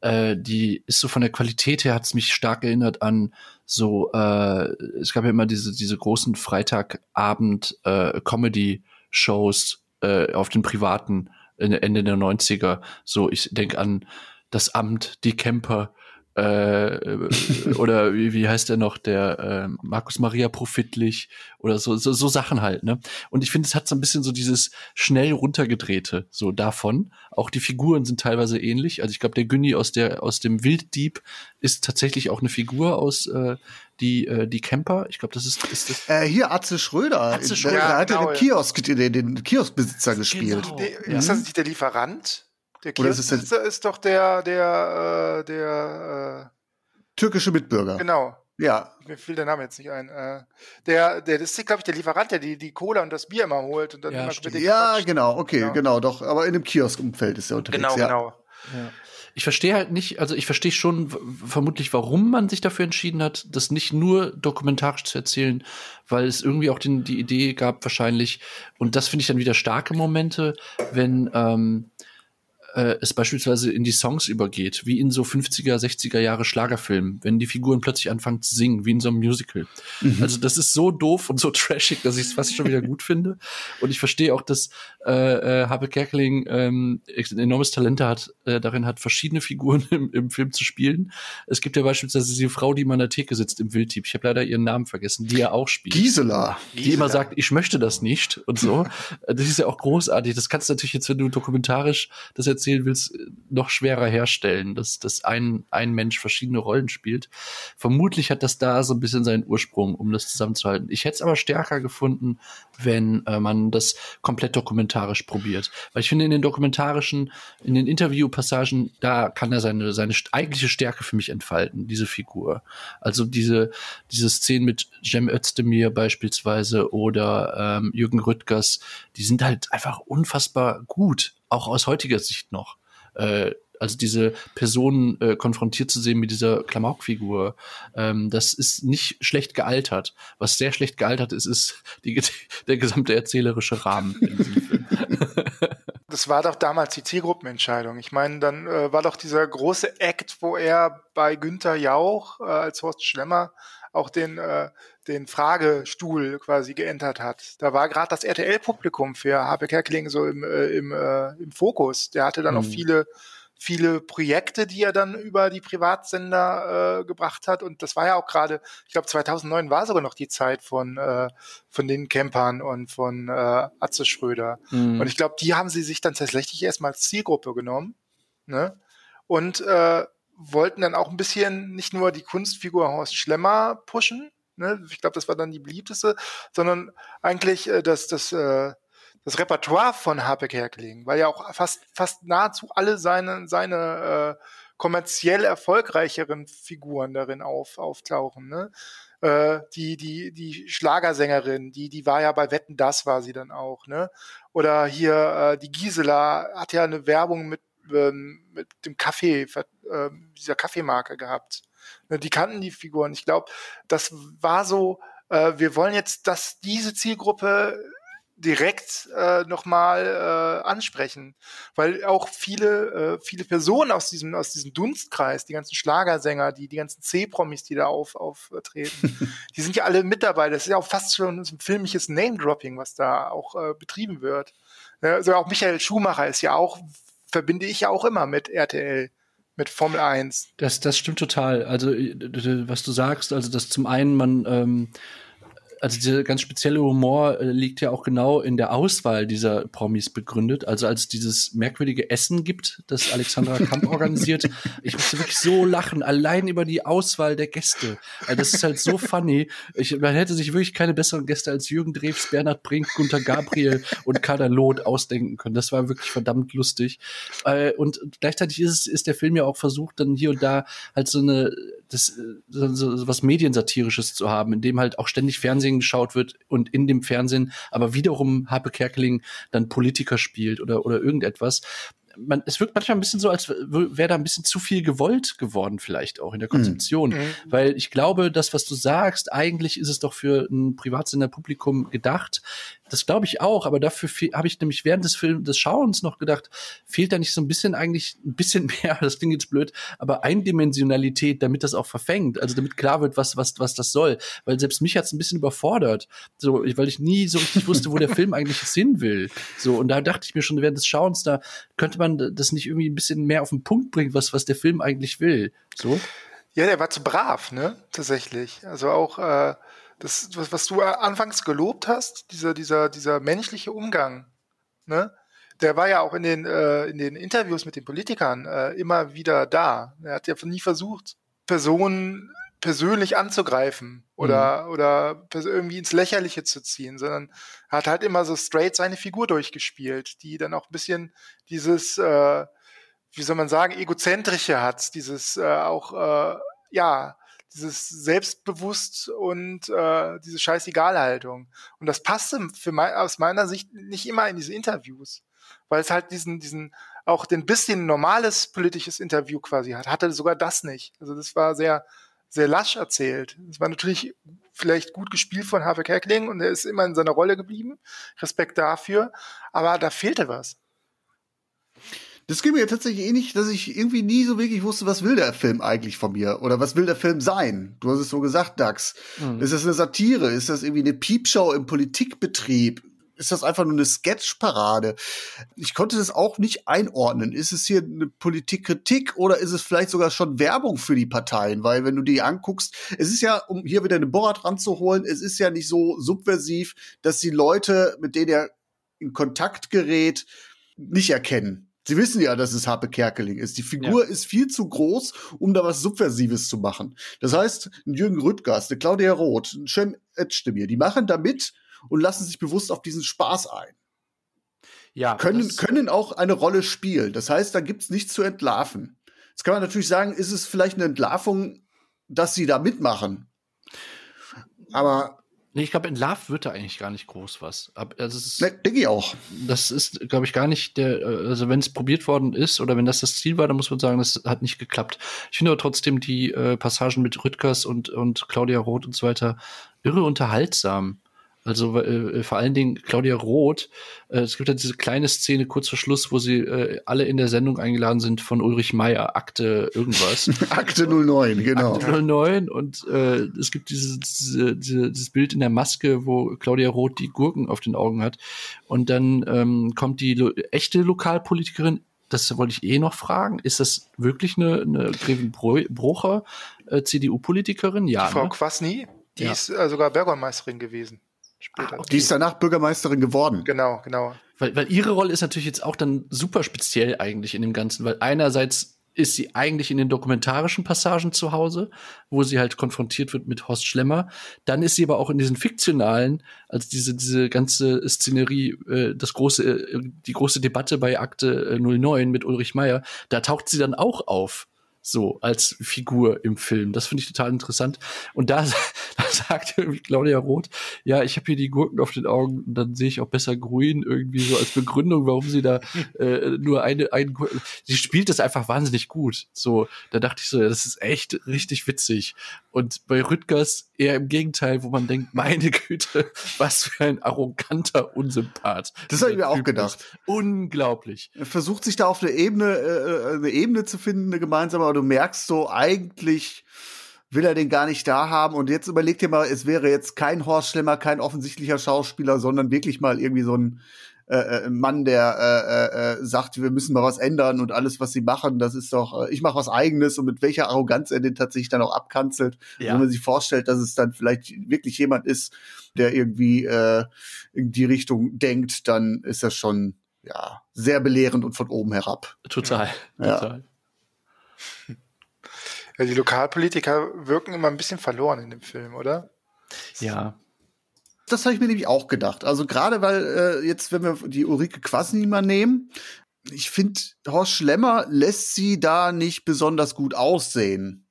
D: äh, die ist so von der Qualität her, hat es mich stark erinnert an so, äh, es gab ja immer diese, diese großen Freitagabend äh, Comedy-Shows, äh, auf den privaten Ende der 90er. So, ich denke an das Amt, die Camper, äh, oder wie, wie heißt der noch, der äh, Markus Maria Profitlich oder so, so, so Sachen halt, ne? Und ich finde, es hat so ein bisschen so dieses schnell runtergedrehte so davon. Auch die Figuren sind teilweise ähnlich. Also ich glaube, der Günni aus der aus dem Wilddieb ist tatsächlich auch eine Figur aus äh, die äh, die Camper. Ich glaube, das ist, ist das.
B: Äh, hier Atze Schröder.
C: Atze Schröder.
B: Der, der hat genau, den Kiosk, den, den Kioskbesitzer genau. gespielt.
C: ja. Ist das nicht der Lieferant? Der Kioskbesitzer ist, ist, doch der, der, äh, der äh,
B: türkische Mitbürger.
C: Genau.
B: Ja.
C: Mir fiel der Name jetzt nicht ein. Äh, der, der, das ist, glaube ich, der Lieferant, der die, die Cola und das Bier immer holt und dann
D: Ja,
C: immer mit denen
B: Ja, genau, okay,
C: Genau.
B: genau. doch. Aber in einem Kioskumfeld ist er unterwegs.
C: Genau,
B: ja.
C: genau.
D: Ja. Ich verstehe halt nicht, also ich verstehe schon vermutlich, warum man sich dafür entschieden hat, das nicht nur dokumentarisch zu erzählen, weil es irgendwie auch den, die Idee gab, wahrscheinlich, und das finde ich dann wieder starke Momente, wenn ähm, äh, es beispielsweise in die Songs übergeht, wie in so 50er, 60er Jahre Schlagerfilmen, wenn die Figuren plötzlich anfangen zu singen, wie in so einem Musical. Also das ist so doof und so trashig, dass ich es fast schon wieder gut finde. Und ich verstehe auch, dass äh, äh, Habe Kerkeling ähm, ein enormes Talent hat, äh, darin hat, verschiedene Figuren im, im Film zu spielen. Es gibt ja beispielsweise diese Frau, die immer an der Theke sitzt im Wildtieb. Ich habe leider ihren Namen vergessen, die er auch spielt
B: Gisela.
D: die immer sagt, ich möchte das nicht und so. Das ist ja auch großartig. Das kannst du natürlich jetzt, wenn du dokumentarisch das erzählen willst, noch schwerer herstellen, dass, dass ein, ein Mensch verschiedene Rollen spielt. Vermutlich hat das da so ein bisschen seinen Ursprung, um das zusammenzuhalten. Ich hätte es aber stärker gefunden, wenn äh, man das komplett dokumentarisch probiert. Weil ich finde, in den dokumentarischen, in den Interviewpassagen, da kann er seine, seine eigentliche Stärke für mich entfalten, diese Figur. Also diese, diese Szenen mit Cem Özdemir beispielsweise oder ähm, Jürgen Rüttgers, die sind halt einfach unfassbar gut, auch aus heutiger Sicht noch. Äh, also diese Personen äh, konfrontiert zu sehen mit dieser Klamaukfigur, ähm, das ist nicht schlecht gealtert. Was sehr schlecht gealtert ist, ist die, der gesamte erzählerische Rahmen in diesem Film.
C: Das war doch damals die Zielgruppenentscheidung. Ich meine, dann äh, war doch dieser große Act, wo er bei Günther Jauch äh, als Horst Schlemmer auch den, äh, den Fragestuhl quasi geentert hat. Da war gerade das RTL-Publikum für Habe Kerkeling so im, äh, im, äh, im Fokus. Der hatte dann auch
D: Mhm.
C: viele viele Projekte, die er dann über die Privatsender äh, gebracht hat. Und das war ja auch gerade, ich glaube 2009 war sogar noch die Zeit von, äh, von den Campern und von äh, Atze Schröder.
D: Mhm.
C: Und ich glaube, die haben sie sich dann tatsächlich erstmal als Zielgruppe genommen. Ne? Und äh, wollten dann auch ein bisschen nicht nur die Kunstfigur Horst Schlemmer pushen, ne? ich glaube, das war dann die beliebteste, sondern eigentlich äh, das, das, äh, das Repertoire von Harpe Kerkeling, weil ja auch fast, fast nahezu alle seine, seine äh, kommerziell erfolgreicheren Figuren darin auf, auftauchen. Ne? Äh, die, die, die Schlagersängerin, die, die war ja bei Wetten, das war sie dann auch, ne? Oder hier äh, die Gisela hat ja eine Werbung mit, ähm, mit dem Kaffee, äh, dieser Kaffeemarke gehabt. Ne, Die kannten die Figuren. Ich glaube, das war so, äh, wir wollen jetzt, dass diese Zielgruppe direkt äh, nochmal äh, ansprechen, weil auch viele äh, viele Personen aus diesem aus diesem Dunstkreis, die ganzen Schlagersänger, die die ganzen C-Promis, die da auf auftreten, die sind ja alle mit dabei. Das ist ja auch fast schon so ein filmisches Name-Dropping, was da auch äh, betrieben wird. Ja, also auch Michael Schumacher ist ja auch verbinde ich ja auch immer mit RTL, mit Formel 1.
D: Das, das stimmt total. Also, äh, was du sagst, also, dass zum einen man, ähm, also dieser ganz spezielle Humor äh, liegt ja auch genau in der Auswahl dieser Promis begründet. Also als dieses merkwürdige Essen gibt, das Alexandra Kamp organisiert, ich musste wirklich so lachen, allein über die Auswahl der Gäste. Also das ist halt so funny. Ich, man hätte sich wirklich keine besseren Gäste als Jürgen Drews, Bernhard Brink, Gunter Gabriel und Kader Loth ausdenken können. Das war wirklich verdammt lustig. Äh, und gleichzeitig ist, es, ist der Film ja auch versucht, dann hier und da halt so eine das, so, so was Mediensatirisches zu haben, in dem halt auch ständig Fernsehen geschaut wird und in dem Fernsehen aber wiederum Harpe Kerkeling dann Politiker spielt oder, oder irgendetwas. Man, es wirkt manchmal ein bisschen so, als wäre da ein bisschen zu viel gewollt geworden, vielleicht auch in der Konzeption.
C: Mhm.
D: Weil ich glaube, das, was du sagst, eigentlich ist es doch für ein Privatsender-Publikum gedacht. Das glaube ich auch, aber dafür habe ich nämlich während des Films, des Schauens noch gedacht, fehlt da nicht so ein bisschen eigentlich ein bisschen mehr, das klingt jetzt blöd, aber Eindimensionalität, damit das auch verfängt, also damit klar wird, was, was, was das soll. Weil selbst mich hat es ein bisschen überfordert, so, weil ich nie so richtig wusste, wo der Film eigentlich hin will. So, und da dachte ich mir schon während des Schauens, da könnte man das nicht irgendwie ein bisschen mehr auf den Punkt bringen, was, was der Film eigentlich will. So.
C: Ja, der war zu brav, ne? Tatsächlich. Also auch äh, das, was, was du anfangs gelobt hast, dieser, dieser, dieser menschliche Umgang, ne? Der war ja auch in den, äh, in den Interviews mit den Politikern äh, immer wieder da. Er hat ja nie versucht, Personen persönlich anzugreifen oder, oder pers- irgendwie ins Lächerliche zu ziehen, sondern hat halt immer so straight seine Figur durchgespielt, die dann auch ein bisschen dieses, äh, wie soll man sagen, egozentrische hat, dieses äh, auch, äh, ja, dieses Selbstbewusst und äh, diese Scheißegalhaltung. Und das passte für mein, aus meiner Sicht nicht immer in diese Interviews, weil es halt diesen, diesen auch den bisschen normales politisches Interview quasi hat. Hatte sogar das nicht. Also das war sehr, sehr lasch erzählt. Es war natürlich vielleicht gut gespielt von Harvey Kerkeling und er ist immer in seiner Rolle geblieben. Respekt dafür. Aber da fehlte was.
B: Das ging mir tatsächlich ähnlich, dass ich irgendwie nie so wirklich wusste, was will der Film eigentlich von mir oder was will der Film sein. Du hast es so gesagt, Dax. Mhm. Ist das eine Satire? Ist das irgendwie eine Piepshow im Politikbetrieb? Ist das einfach nur eine Sketchparade? Ich konnte das auch nicht einordnen. Ist es hier eine Politikkritik oder ist es vielleicht sogar schon Werbung für die Parteien? Weil wenn du die anguckst, es ist ja, um hier wieder eine Borat ranzuholen, es ist ja nicht so subversiv, dass die Leute, mit denen er in Kontakt gerät, nicht erkennen. Sie wissen ja, dass es Harpe Kerkeling ist. Die Figur ja. ist viel zu groß, um da was Subversives zu machen. Das heißt, ein Jürgen Rüttgers, eine Claudia Roth, ein Cem Özdemir, die machen da mit und lassen sich bewusst auf diesen Spaß ein. Ja, können, können auch eine Rolle spielen. Das heißt, da gibt's nichts zu entlarven. Jetzt kann man natürlich sagen, ist es vielleicht eine Entlarvung, dass sie da mitmachen. Aber
D: Nee, ich glaube, entlarvt wird da eigentlich gar nicht groß was.
B: Also es ist, nee, denke ich auch.
D: Das ist, glaube ich, gar nicht der, also wenn es probiert worden ist oder wenn das das Ziel war, dann muss man sagen, das hat nicht geklappt. Ich finde aber trotzdem die äh, Passagen mit Rüttgers und, und Claudia Roth und so weiter irre unterhaltsam. Also äh, vor allen Dingen Claudia Roth. Äh, es gibt ja diese kleine Szene kurz vor Schluss, wo sie äh, alle in der Sendung eingeladen sind von Ulrich Meier, Akte irgendwas.
B: Akte 09, genau.
D: Akte 09 und äh, es gibt dieses, diese, diese, dieses Bild in der Maske, wo Claudia Roth die Gurken auf den Augen hat. Und dann ähm, kommt die lo echte Lokalpolitikerin das wollte ich eh noch fragen. Ist das wirklich eine, eine Greven Brocher äh, CDU-Politikerin?
C: Ja. Frau ne? Quasny, die ja. ist äh, sogar Bürgermeisterin gewesen
B: später. Ah, okay. Die ist danach Bürgermeisterin geworden.
C: Genau, genau.
D: Weil, weil ihre Rolle ist natürlich jetzt auch dann super speziell eigentlich in dem Ganzen, weil einerseits ist sie eigentlich in den dokumentarischen Passagen zu Hause, wo sie halt konfrontiert wird mit Horst Schlemmer. Dann ist sie aber auch in diesen fiktionalen, als diese diese ganze Szenerie, äh, das große, äh, die große Debatte bei Akte 09 äh, mit Ulrich Meier, da taucht sie dann auch auf so als Figur im Film. Das finde ich total interessant. Und da, da sagt irgendwie Claudia Roth, ja, ich habe hier die Gurken auf den Augen und dann sehe ich auch besser grün irgendwie so als Begründung, warum sie da äh, nur eine, ein Gurken. Sie spielt das einfach wahnsinnig gut. So, da dachte ich so, ja, das ist echt richtig witzig. Und bei Rüttgers eher im Gegenteil, wo man denkt, meine Güte, was für ein arroganter Unsympath.
B: Das habe ich mir auch gedacht.
D: Unglaublich.
B: Er versucht sich da auf eine Ebene, äh, eine Ebene zu finden, eine gemeinsame, du merkst so, eigentlich will er den gar nicht da haben. Und jetzt überleg dir mal, es wäre jetzt kein Horst Schlemmer, kein offensichtlicher Schauspieler, sondern wirklich mal irgendwie so ein äh, äh Mann, der äh, äh, sagt, wir müssen mal was ändern und alles, was sie machen, das ist doch, äh, ich mache was eigenes und mit welcher Arroganz er den tatsächlich dann auch abkanzelt. Ja. Wenn man sich vorstellt, dass es dann vielleicht wirklich jemand ist, der irgendwie äh, in die Richtung denkt, dann ist das schon ja sehr belehrend und von oben herab.
D: Total, ja. total.
C: Ja, die Lokalpolitiker wirken immer ein bisschen verloren in dem Film, oder?
D: Ja.
B: Das habe ich mir nämlich auch gedacht. Also gerade weil äh, jetzt, wenn wir die Ulrike Quasny mal nehmen, ich finde, Horst Schlemmer lässt sie da nicht besonders gut aussehen.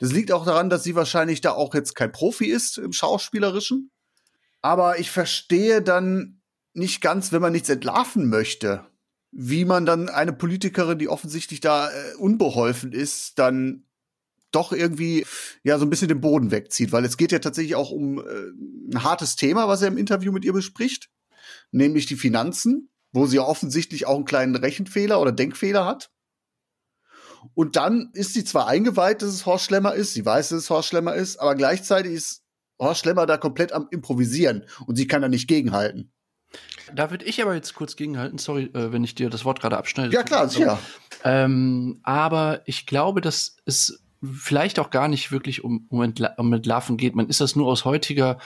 B: Das liegt auch daran, dass sie wahrscheinlich da auch jetzt kein Profi ist im Schauspielerischen. Aber ich verstehe dann nicht ganz, wenn man nichts entlarven möchte wie man dann eine Politikerin, die offensichtlich da äh, unbeholfen ist, dann doch irgendwie ja so ein bisschen den Boden wegzieht, weil es geht ja tatsächlich auch um äh, ein hartes Thema, was er im Interview mit ihr bespricht, nämlich die Finanzen, wo sie offensichtlich auch einen kleinen Rechenfehler oder Denkfehler hat. Und dann ist sie zwar eingeweiht, dass es Horst Schlemmer ist, sie weiß, dass es Horst Schlemmer ist, aber gleichzeitig ist Horst Schlemmer da komplett am Improvisieren und sie kann da nicht gegenhalten.
D: Da würde ich aber jetzt kurz gegenhalten, sorry, äh, wenn ich dir das Wort gerade abschneide.
B: Ja, klar, sicher.
D: Ähm, aber ich glaube, dass es vielleicht auch gar nicht wirklich um, um, Entla um Entlarven geht. Man ist das nur aus heutiger,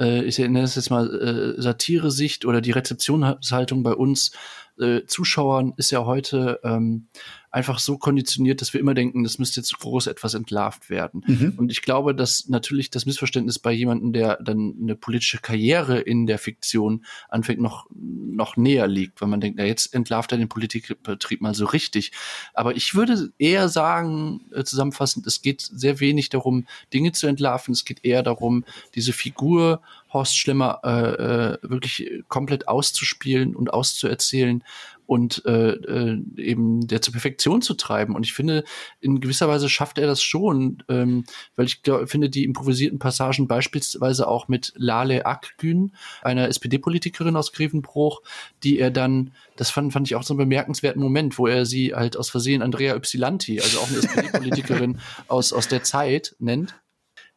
D: äh, ich nenne es jetzt mal äh, Satire-Sicht oder die Rezeptionshaltung bei uns äh, Zuschauern ist ja heute ähm, einfach so konditioniert, dass wir immer denken, das müsste jetzt groß etwas entlarvt werden. Mhm. Und ich glaube, dass natürlich das Missverständnis bei jemandem, der dann eine politische Karriere in der Fiktion anfängt, noch, noch näher liegt, weil man denkt, na, jetzt entlarvt er den Politikbetrieb mal so richtig. Aber ich würde eher sagen, äh, zusammenfassend, es geht sehr wenig darum, Dinge zu entlarven. Es geht eher darum, diese Figur Horst Schlemmer äh, äh, wirklich komplett auszuspielen und auszuerzählen und äh, äh, eben der zur Perfektion zu treiben. Und ich finde, in gewisser Weise schafft er das schon, ähm, weil ich glaub, finde, die improvisierten Passagen beispielsweise auch mit Lale Akgün, einer SPD-Politikerin aus Grevenbruch, die er dann, das fand, fand ich auch so einen bemerkenswerten Moment, wo er sie halt aus Versehen Andrea Ypsilanti, also auch eine SPD-Politikerin aus, aus der Zeit nennt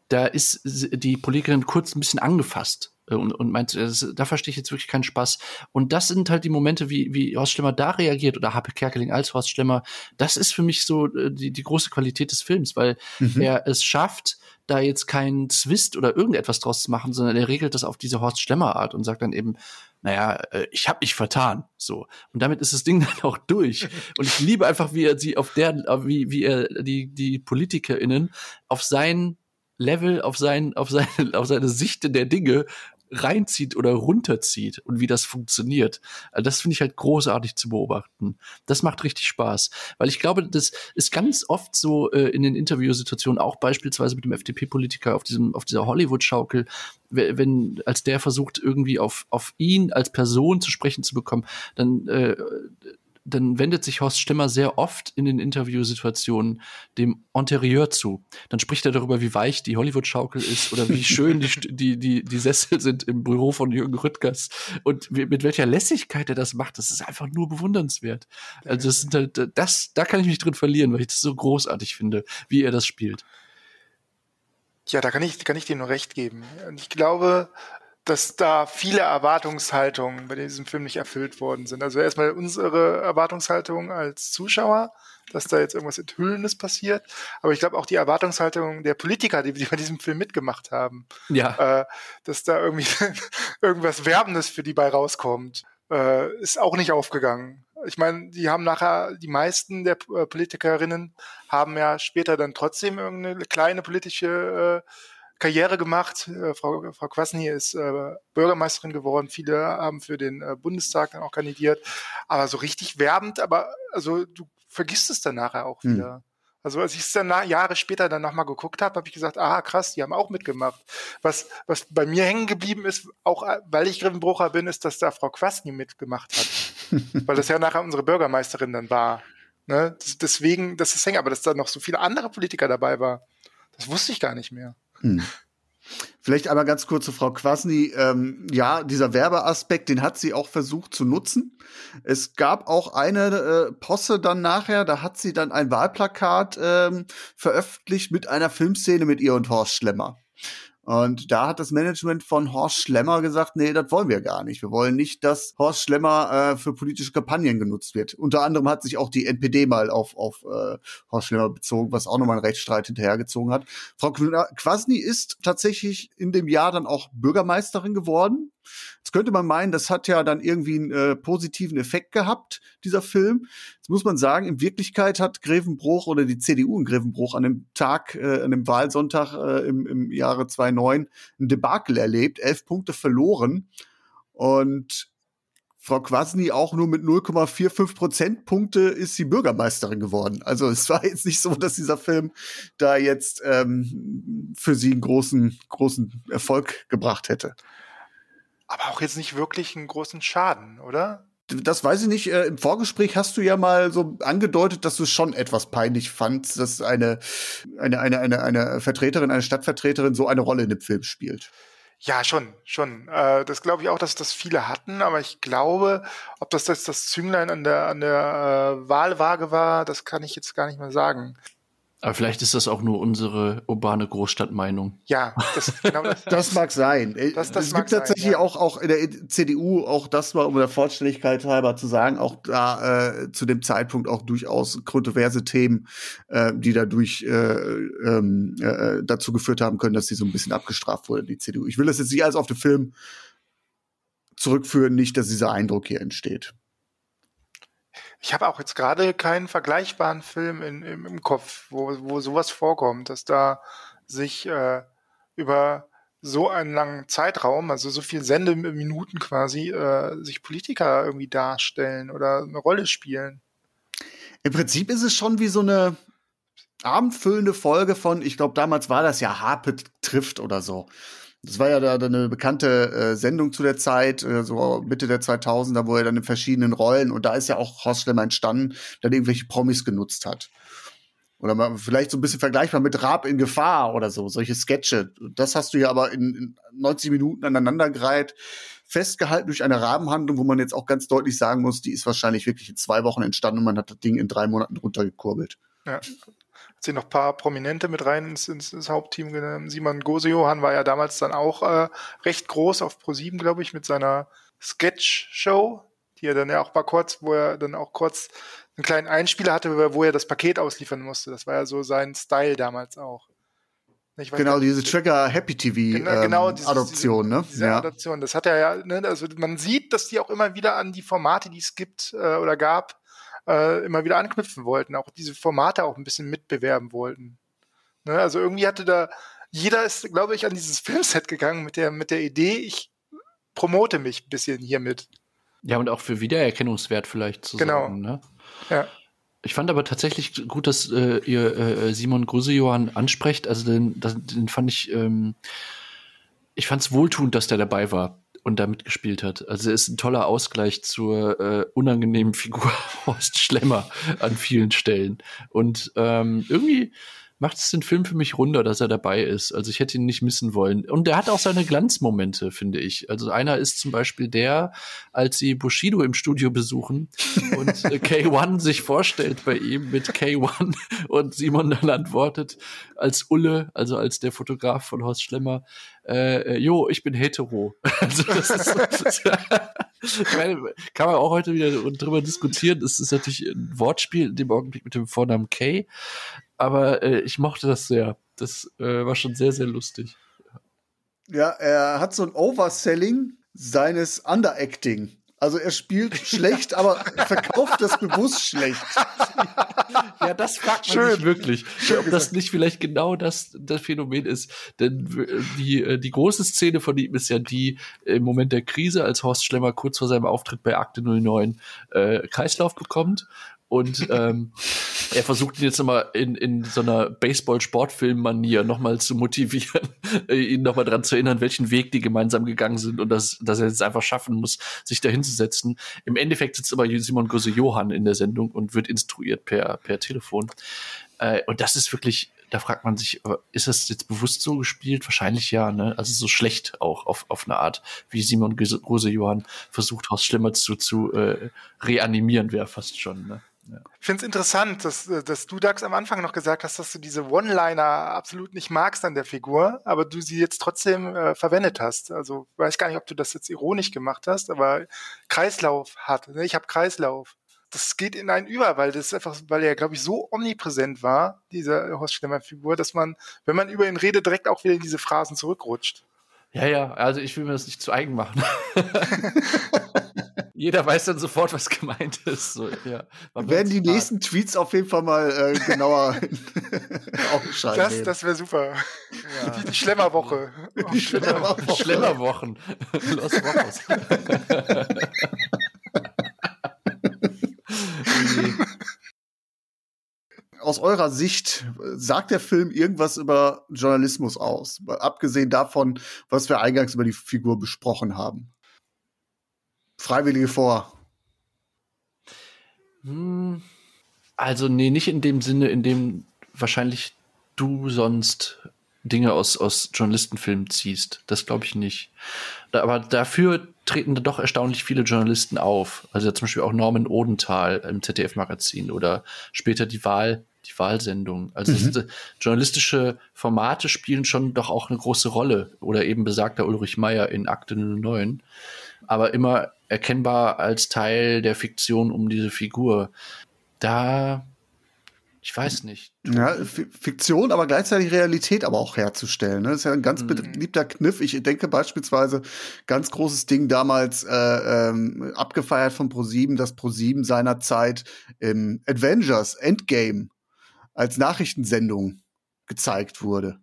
D: da ist die Politikerin kurz ein bisschen angefasst und, und meint, das, da verstehe ich jetzt wirklich keinen Spaß. Und das sind halt die Momente, wie, wie Horst Schlemmer da reagiert oder Happe Kerkeling als Horst Schlemmer. Das ist für mich so äh, die, die große Qualität des Films, weil mhm. er es schafft, da jetzt keinen Zwist oder irgendetwas draus zu machen, sondern er regelt das auf diese Horst Schlemmer Art und sagt dann eben, naja, äh, ich habe mich vertan, so. Und damit ist das Ding dann auch durch. Und ich liebe einfach, wie er sie auf der, wie, wie er die, die PolitikerInnen auf sein Level, auf sein, auf seine, auf seine Sicht der Dinge reinzieht oder runterzieht und wie das funktioniert. Also das finde ich halt großartig zu beobachten. Das macht richtig Spaß, weil ich glaube, das ist ganz oft so äh, in den Interviewsituationen, auch beispielsweise mit dem FDP-Politiker auf diesem auf dieser Hollywood-Schaukel, wenn als der versucht irgendwie auf auf ihn als Person zu sprechen zu bekommen, dann äh, dann wendet sich Horst Stimmer sehr oft in den Interviewsituationen dem Interieur zu. Dann spricht er darüber, wie weich die Hollywood-Schaukel ist oder wie schön die, die, die, die Sessel sind im Büro von Jürgen Rüttgers und mit welcher Lässigkeit er das macht. Das ist einfach nur bewundernswert. Also das, halt, das, da kann ich mich drin verlieren, weil ich das so großartig finde, wie er das spielt.
C: Ja, da kann ich, kann ich dir nur recht geben. Und ich glaube, dass da viele Erwartungshaltungen bei diesem Film nicht erfüllt worden sind. Also erstmal unsere Erwartungshaltung als Zuschauer, dass da jetzt irgendwas Enthüllendes passiert. Aber ich glaube auch die Erwartungshaltung der Politiker, die, die bei diesem Film mitgemacht haben. Ja. Äh, dass da irgendwie irgendwas Werbendes für die bei rauskommt, äh, ist auch nicht aufgegangen. Ich meine, die haben nachher, die meisten der äh, Politikerinnen haben ja später dann trotzdem irgendeine kleine politische äh, Karriere gemacht. Äh, Frau, Frau Kwasny ist äh, Bürgermeisterin geworden. Viele haben für den äh, Bundestag dann auch kandidiert. Aber so richtig werbend, aber also du vergisst es dann nachher auch hm. wieder. Also als ich es dann Jahre später dann nochmal geguckt habe, habe ich gesagt, aha, krass, die haben auch mitgemacht. Was, was bei mir hängen geblieben ist, auch äh, weil ich Griffenbrucher bin, ist, dass da Frau Kwasny mitgemacht hat. weil das ja nachher unsere Bürgermeisterin dann war. Ne? Deswegen, das ist hängen, aber dass da noch so viele andere Politiker dabei war, das wusste ich gar nicht mehr. Hm.
B: Vielleicht einmal ganz kurz zu Frau Kwasny. Ähm, ja, dieser Werbeaspekt, den hat sie auch versucht zu nutzen. Es gab auch eine äh, Posse dann nachher, da hat sie dann ein Wahlplakat ähm, veröffentlicht mit einer Filmszene mit ihr und Horst Schlemmer. Und da hat das Management von Horst Schlemmer gesagt, nee, das wollen wir gar nicht. Wir wollen nicht, dass Horst Schlemmer äh, für politische Kampagnen genutzt wird. Unter anderem hat sich auch die NPD mal auf, auf äh, Horst Schlemmer bezogen, was auch nochmal einen Rechtsstreit hinterhergezogen hat. Frau Kwasny ist tatsächlich in dem Jahr dann auch Bürgermeisterin geworden Jetzt könnte man meinen, das hat ja dann irgendwie einen äh, positiven Effekt gehabt, dieser Film. Jetzt muss man sagen, in Wirklichkeit hat Grevenbruch oder die CDU in Grevenbruch an dem Tag, äh, an dem Wahlsonntag äh, im, im Jahre 2009 ein Debakel erlebt, elf Punkte verloren. Und Frau Kwasny auch nur mit 0,45 Prozentpunkte ist sie Bürgermeisterin geworden. Also es war jetzt nicht so, dass dieser Film da jetzt ähm, für sie einen großen, großen Erfolg gebracht hätte
C: aber auch jetzt nicht wirklich einen großen Schaden, oder?
B: Das weiß ich nicht. Äh, Im Vorgespräch hast du ja mal so angedeutet, dass du es schon etwas peinlich fandst, dass eine, eine, eine, eine, eine Vertreterin, eine Stadtvertreterin so eine Rolle in dem Film spielt.
C: Ja, schon, schon. Äh, das glaube ich auch, dass das viele hatten, aber ich glaube, ob das jetzt das Zünglein an der, an der äh, Wahlwaage war, das kann ich jetzt gar nicht mehr sagen.
D: Aber vielleicht ist das auch nur unsere urbane Großstadtmeinung.
B: Ja, das, genau das, das mag sein. Äh, das, das es gibt tatsächlich ja. auch, auch in der CDU, auch das mal um der Vollständigkeit halber zu sagen, auch da äh, zu dem Zeitpunkt auch durchaus kontroverse Themen, äh, die dadurch äh, ähm, äh, dazu geführt haben können, dass sie so ein bisschen abgestraft wurde, die CDU. Ich will das jetzt nicht alles auf den Film zurückführen, nicht, dass dieser Eindruck hier entsteht.
C: Ich habe auch jetzt gerade keinen vergleichbaren Film in, im, im Kopf, wo, wo sowas vorkommt, dass da sich äh, über so einen langen Zeitraum, also so viel Sendeminuten quasi, äh, sich Politiker irgendwie darstellen oder eine Rolle spielen.
B: Im Prinzip ist es schon wie so eine abendfüllende Folge von, ich glaube, damals war das ja Harpe trifft oder so. Das war ja da, eine bekannte äh, Sendung zu der Zeit, äh, so Mitte der 2000er, wo er dann in verschiedenen Rollen und da ist ja auch Horst Schlemmer entstanden, dann irgendwelche Promis genutzt hat. Oder mal vielleicht so ein bisschen vergleichbar mit Raab in Gefahr oder so, solche Sketche. Das hast du ja aber in, in 90 Minuten aneinandergereiht, festgehalten durch eine Rabenhandlung, wo man jetzt auch ganz deutlich sagen muss, die ist wahrscheinlich wirklich in zwei Wochen entstanden und man hat das Ding in drei Monaten runtergekurbelt.
C: Ja, sie noch ein paar Prominente mit rein ins, ins, ins Hauptteam genommen. Simon Gose-Johann war ja damals dann auch äh, recht groß auf Pro7, glaube ich, mit seiner Sketch-Show, die er dann ja auch mal kurz, wo er dann auch kurz einen kleinen Einspieler hatte, wo er das Paket ausliefern musste. Das war ja so sein Style damals auch.
B: genau, diese Trigger Happy TV genau, ähm, genau diese, Adoption,
C: diese,
B: ne?
C: Diese ja. Adoption, das hat er ja, ne, also man sieht, dass die auch immer wieder an die Formate, die es gibt äh, oder gab, äh, immer wieder anknüpfen wollten, auch diese Formate auch ein bisschen mitbewerben wollten. Ne? Also irgendwie hatte da, jeder ist, glaube ich, an dieses Filmset gegangen mit der, mit der Idee, ich promote mich ein bisschen hiermit.
D: Ja, und auch für Wiedererkennungswert vielleicht zu
C: genau.
D: sorgen. Ne?
C: Ja.
D: Ich fand aber tatsächlich gut, dass äh, ihr äh, Simon Grusejohann ansprecht. Also den, den fand ich, ähm, ich fand es wohltuend, dass der dabei war und da mitgespielt hat. Also er ist ein toller Ausgleich zur äh, unangenehmen Figur Horst Schlemmer an vielen Stellen. Und ähm, irgendwie macht es den Film für mich runder, dass er dabei ist. Also ich hätte ihn nicht missen wollen. Und er hat auch seine Glanzmomente, finde ich. Also einer ist zum Beispiel der, als sie Bushido im Studio besuchen und äh, K1 sich vorstellt bei ihm mit K1 und Simon dann antwortet als Ulle, also als der Fotograf von Horst Schlemmer, äh, äh jo, ich bin hetero. also das ist, das ich meine, kann man auch heute wieder drüber diskutieren. Es ist natürlich ein Wortspiel in dem Augenblick mit dem Vornamen K aber äh, ich mochte das sehr. Das äh, war schon sehr, sehr lustig.
B: Ja, er hat so ein Overselling seines Underacting. Also er spielt schlecht, aber verkauft das bewusst schlecht.
D: Ja, das fragt man Schön. sich wirklich, Schön ob das nicht vielleicht genau das, das Phänomen ist. Denn die, äh, die große Szene von ihm ist ja die im Moment der Krise, als Horst Schlemmer kurz vor seinem Auftritt bei Akte 09 äh, Kreislauf bekommt und ähm, er versucht ihn jetzt nochmal in, in so einer Baseball-Sportfilm-Manier nochmal zu motivieren, ihn nochmal daran zu erinnern, welchen Weg die gemeinsam gegangen sind und dass, dass er es einfach schaffen muss, sich da hinzusetzen. Im Endeffekt sitzt aber Simon Gose Johann in der Sendung und wird instruiert per, per Telefon. Äh, und das ist wirklich, da fragt man sich, ist das jetzt bewusst so gespielt? Wahrscheinlich ja, ne? Also so schlecht auch auf, auf eine Art, wie Simon Gose Johann versucht, Horst Schlimmer zu, zu äh, reanimieren, wäre fast schon, ne?
C: Ja. Ich finde es interessant, dass, äh, dass du, Dax, am Anfang noch gesagt hast, dass du diese One-Liner absolut nicht magst an der Figur, aber du sie jetzt trotzdem äh, verwendet hast. Also weiß gar nicht, ob du das jetzt ironisch gemacht hast, aber Kreislauf hat. Ne? Ich habe Kreislauf. Das geht in einen über, weil das einfach, weil er, glaube ich, so omnipräsent war, diese Horst Schlemmer-Figur, dass man, wenn man über ihn redet, direkt auch wieder in diese Phrasen zurückrutscht.
D: Ja, ja, also ich will mir das nicht zu eigen machen. Jeder weiß dann sofort, was gemeint ist. So, ja.
B: Wir werden die nächsten Tweets auf jeden Fall mal äh, genauer aufschreiben.
C: Das, das wäre super. Ja. Die, die Schlemmerwoche.
B: Die Schlemmerwoche.
D: Schlemmerwochen. Los Wochos.
B: Aus eurer Sicht, sagt der Film irgendwas über Journalismus aus? Abgesehen davon, was wir eingangs über die Figur besprochen haben. Freiwillige vor?
D: Hm, also, nee, nicht in dem Sinne, in dem wahrscheinlich du sonst Dinge aus, aus Journalistenfilmen ziehst. Das glaube ich nicht. Aber dafür treten da doch erstaunlich viele Journalisten auf. Also zum Beispiel auch Norman Odenthal im ZDF-Magazin oder später die Wahl, die Wahlsendung. Also mhm. journalistische Formate spielen schon doch auch eine große Rolle. Oder eben besagter Ulrich Meyer in Akte 09. Aber immer erkennbar als Teil der Fiktion um diese Figur. Da ich weiß nicht.
B: Ja, Fiktion, aber gleichzeitig Realität aber auch herzustellen. Ne? Das ist ja ein ganz mhm. beliebter Kniff. Ich denke beispielsweise, ganz großes Ding damals äh, ähm, abgefeiert von ProSieben, dass ProSieben seinerzeit im Avengers Endgame als Nachrichtensendung gezeigt wurde.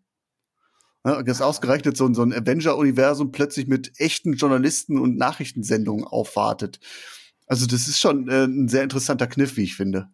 B: Ja, das ausgerechnet so, so ein Avenger-Universum plötzlich mit echten Journalisten und Nachrichtensendungen aufwartet. Also das ist schon äh, ein sehr interessanter Kniff, wie ich finde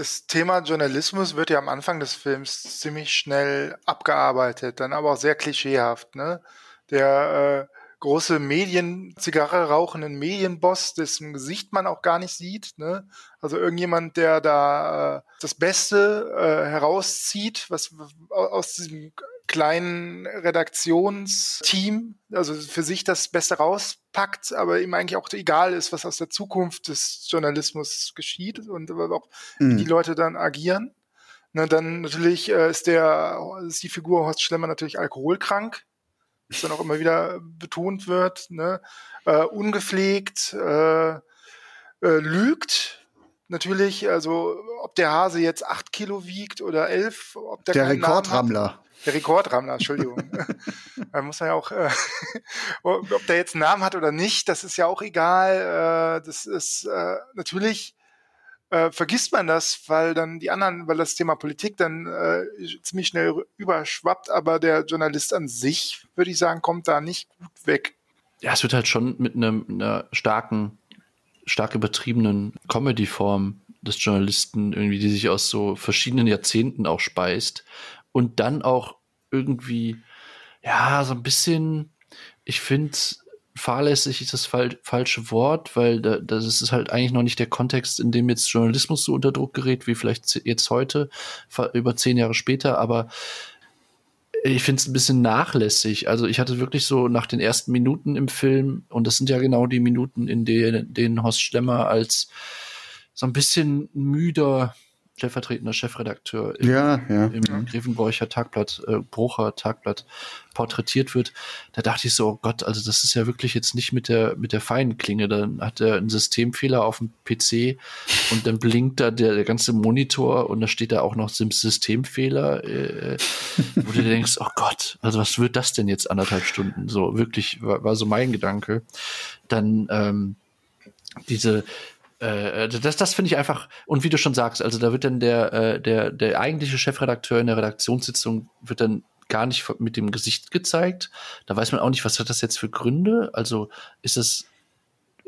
C: das Thema Journalismus wird ja am Anfang des Films ziemlich schnell abgearbeitet, dann aber auch sehr klischeehaft. Ne? Der äh, große Medien, Zigarre rauchenden Medienboss, dessen Gesicht man auch gar nicht sieht. Ne? Also irgendjemand, der da äh, das Beste äh, herauszieht, was aus diesem kleinen Redaktionsteam, also für sich das Beste rauspackt, aber ihm eigentlich auch egal ist, was aus der Zukunft des Journalismus geschieht und auch mhm. wie die Leute dann agieren. Na, dann natürlich äh, ist der ist die Figur Horst Schlemmer natürlich alkoholkrank, was dann auch immer wieder betont wird, ne? äh, ungepflegt, äh, äh, lügt natürlich, also ob der Hase jetzt acht Kilo wiegt oder elf, ob der,
B: der Rekordrammler.
C: Der Rekordrammler, Entschuldigung. da muss man ja auch, äh, ob der jetzt einen Namen hat oder nicht, das ist ja auch egal. Äh, das ist äh, natürlich äh, vergisst man das, weil dann die anderen, weil das Thema Politik dann äh, ziemlich schnell überschwappt, aber der Journalist an sich, würde ich sagen, kommt da nicht gut weg.
D: Ja, es wird halt schon mit einem, einer starken, stark übertriebenen Comedy-Form des Journalisten irgendwie, die sich aus so verschiedenen Jahrzehnten auch speist und dann auch irgendwie, ja, so ein bisschen, ich finde, fahrlässig ist das fal falsche Wort, weil da, das ist halt eigentlich noch nicht der Kontext, in dem jetzt Journalismus so unter Druck gerät, wie vielleicht jetzt heute, über zehn Jahre später, aber ich finde es ein bisschen nachlässig. Also ich hatte wirklich so nach den ersten Minuten im Film, und das sind ja genau die Minuten, in denen, denen Horst Schlemmer als so ein bisschen müder, stellvertretender Chefredakteur
B: im, ja, ja,
D: im
B: ja.
D: Grevenbräucher Tagblatt, äh, Brucher Tagblatt porträtiert wird, da dachte ich so, oh Gott, also das ist ja wirklich jetzt nicht mit der, mit der feinen Klinge. Dann hat er einen Systemfehler auf dem PC und dann blinkt da der, der ganze Monitor und da steht da auch noch Systemfehler, äh, wo du denkst, oh Gott, also was wird das denn jetzt anderthalb Stunden? So, wirklich, war, war so mein Gedanke. Dann, ähm, diese, äh, das, das finde ich einfach, und wie du schon sagst, also da wird dann der, äh, der, der eigentliche Chefredakteur in der Redaktionssitzung wird dann gar nicht mit dem Gesicht gezeigt. Da weiß man auch nicht, was hat das jetzt für Gründe? Also ist es,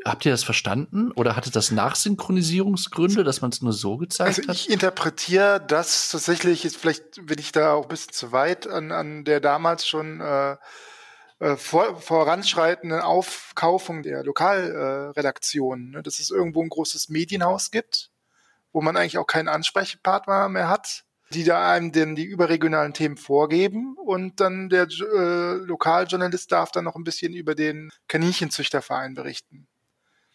D: habt ihr das verstanden? Oder hatte das Nachsynchronisierungsgründe, dass man es nur so gezeigt also
C: hat? Ich interpretiere das tatsächlich, ist vielleicht bin ich da auch ein bisschen zu weit an, an der damals schon äh, äh, vor, voranschreitenden Aufkaufung der Lokalredaktionen, ne? dass es irgendwo ein großes Medienhaus gibt, wo man eigentlich auch keinen Ansprechpartner mehr hat, die da einem denn die überregionalen Themen vorgeben und dann der äh, Lokaljournalist darf dann noch ein bisschen über den Kaninchenzüchterverein berichten.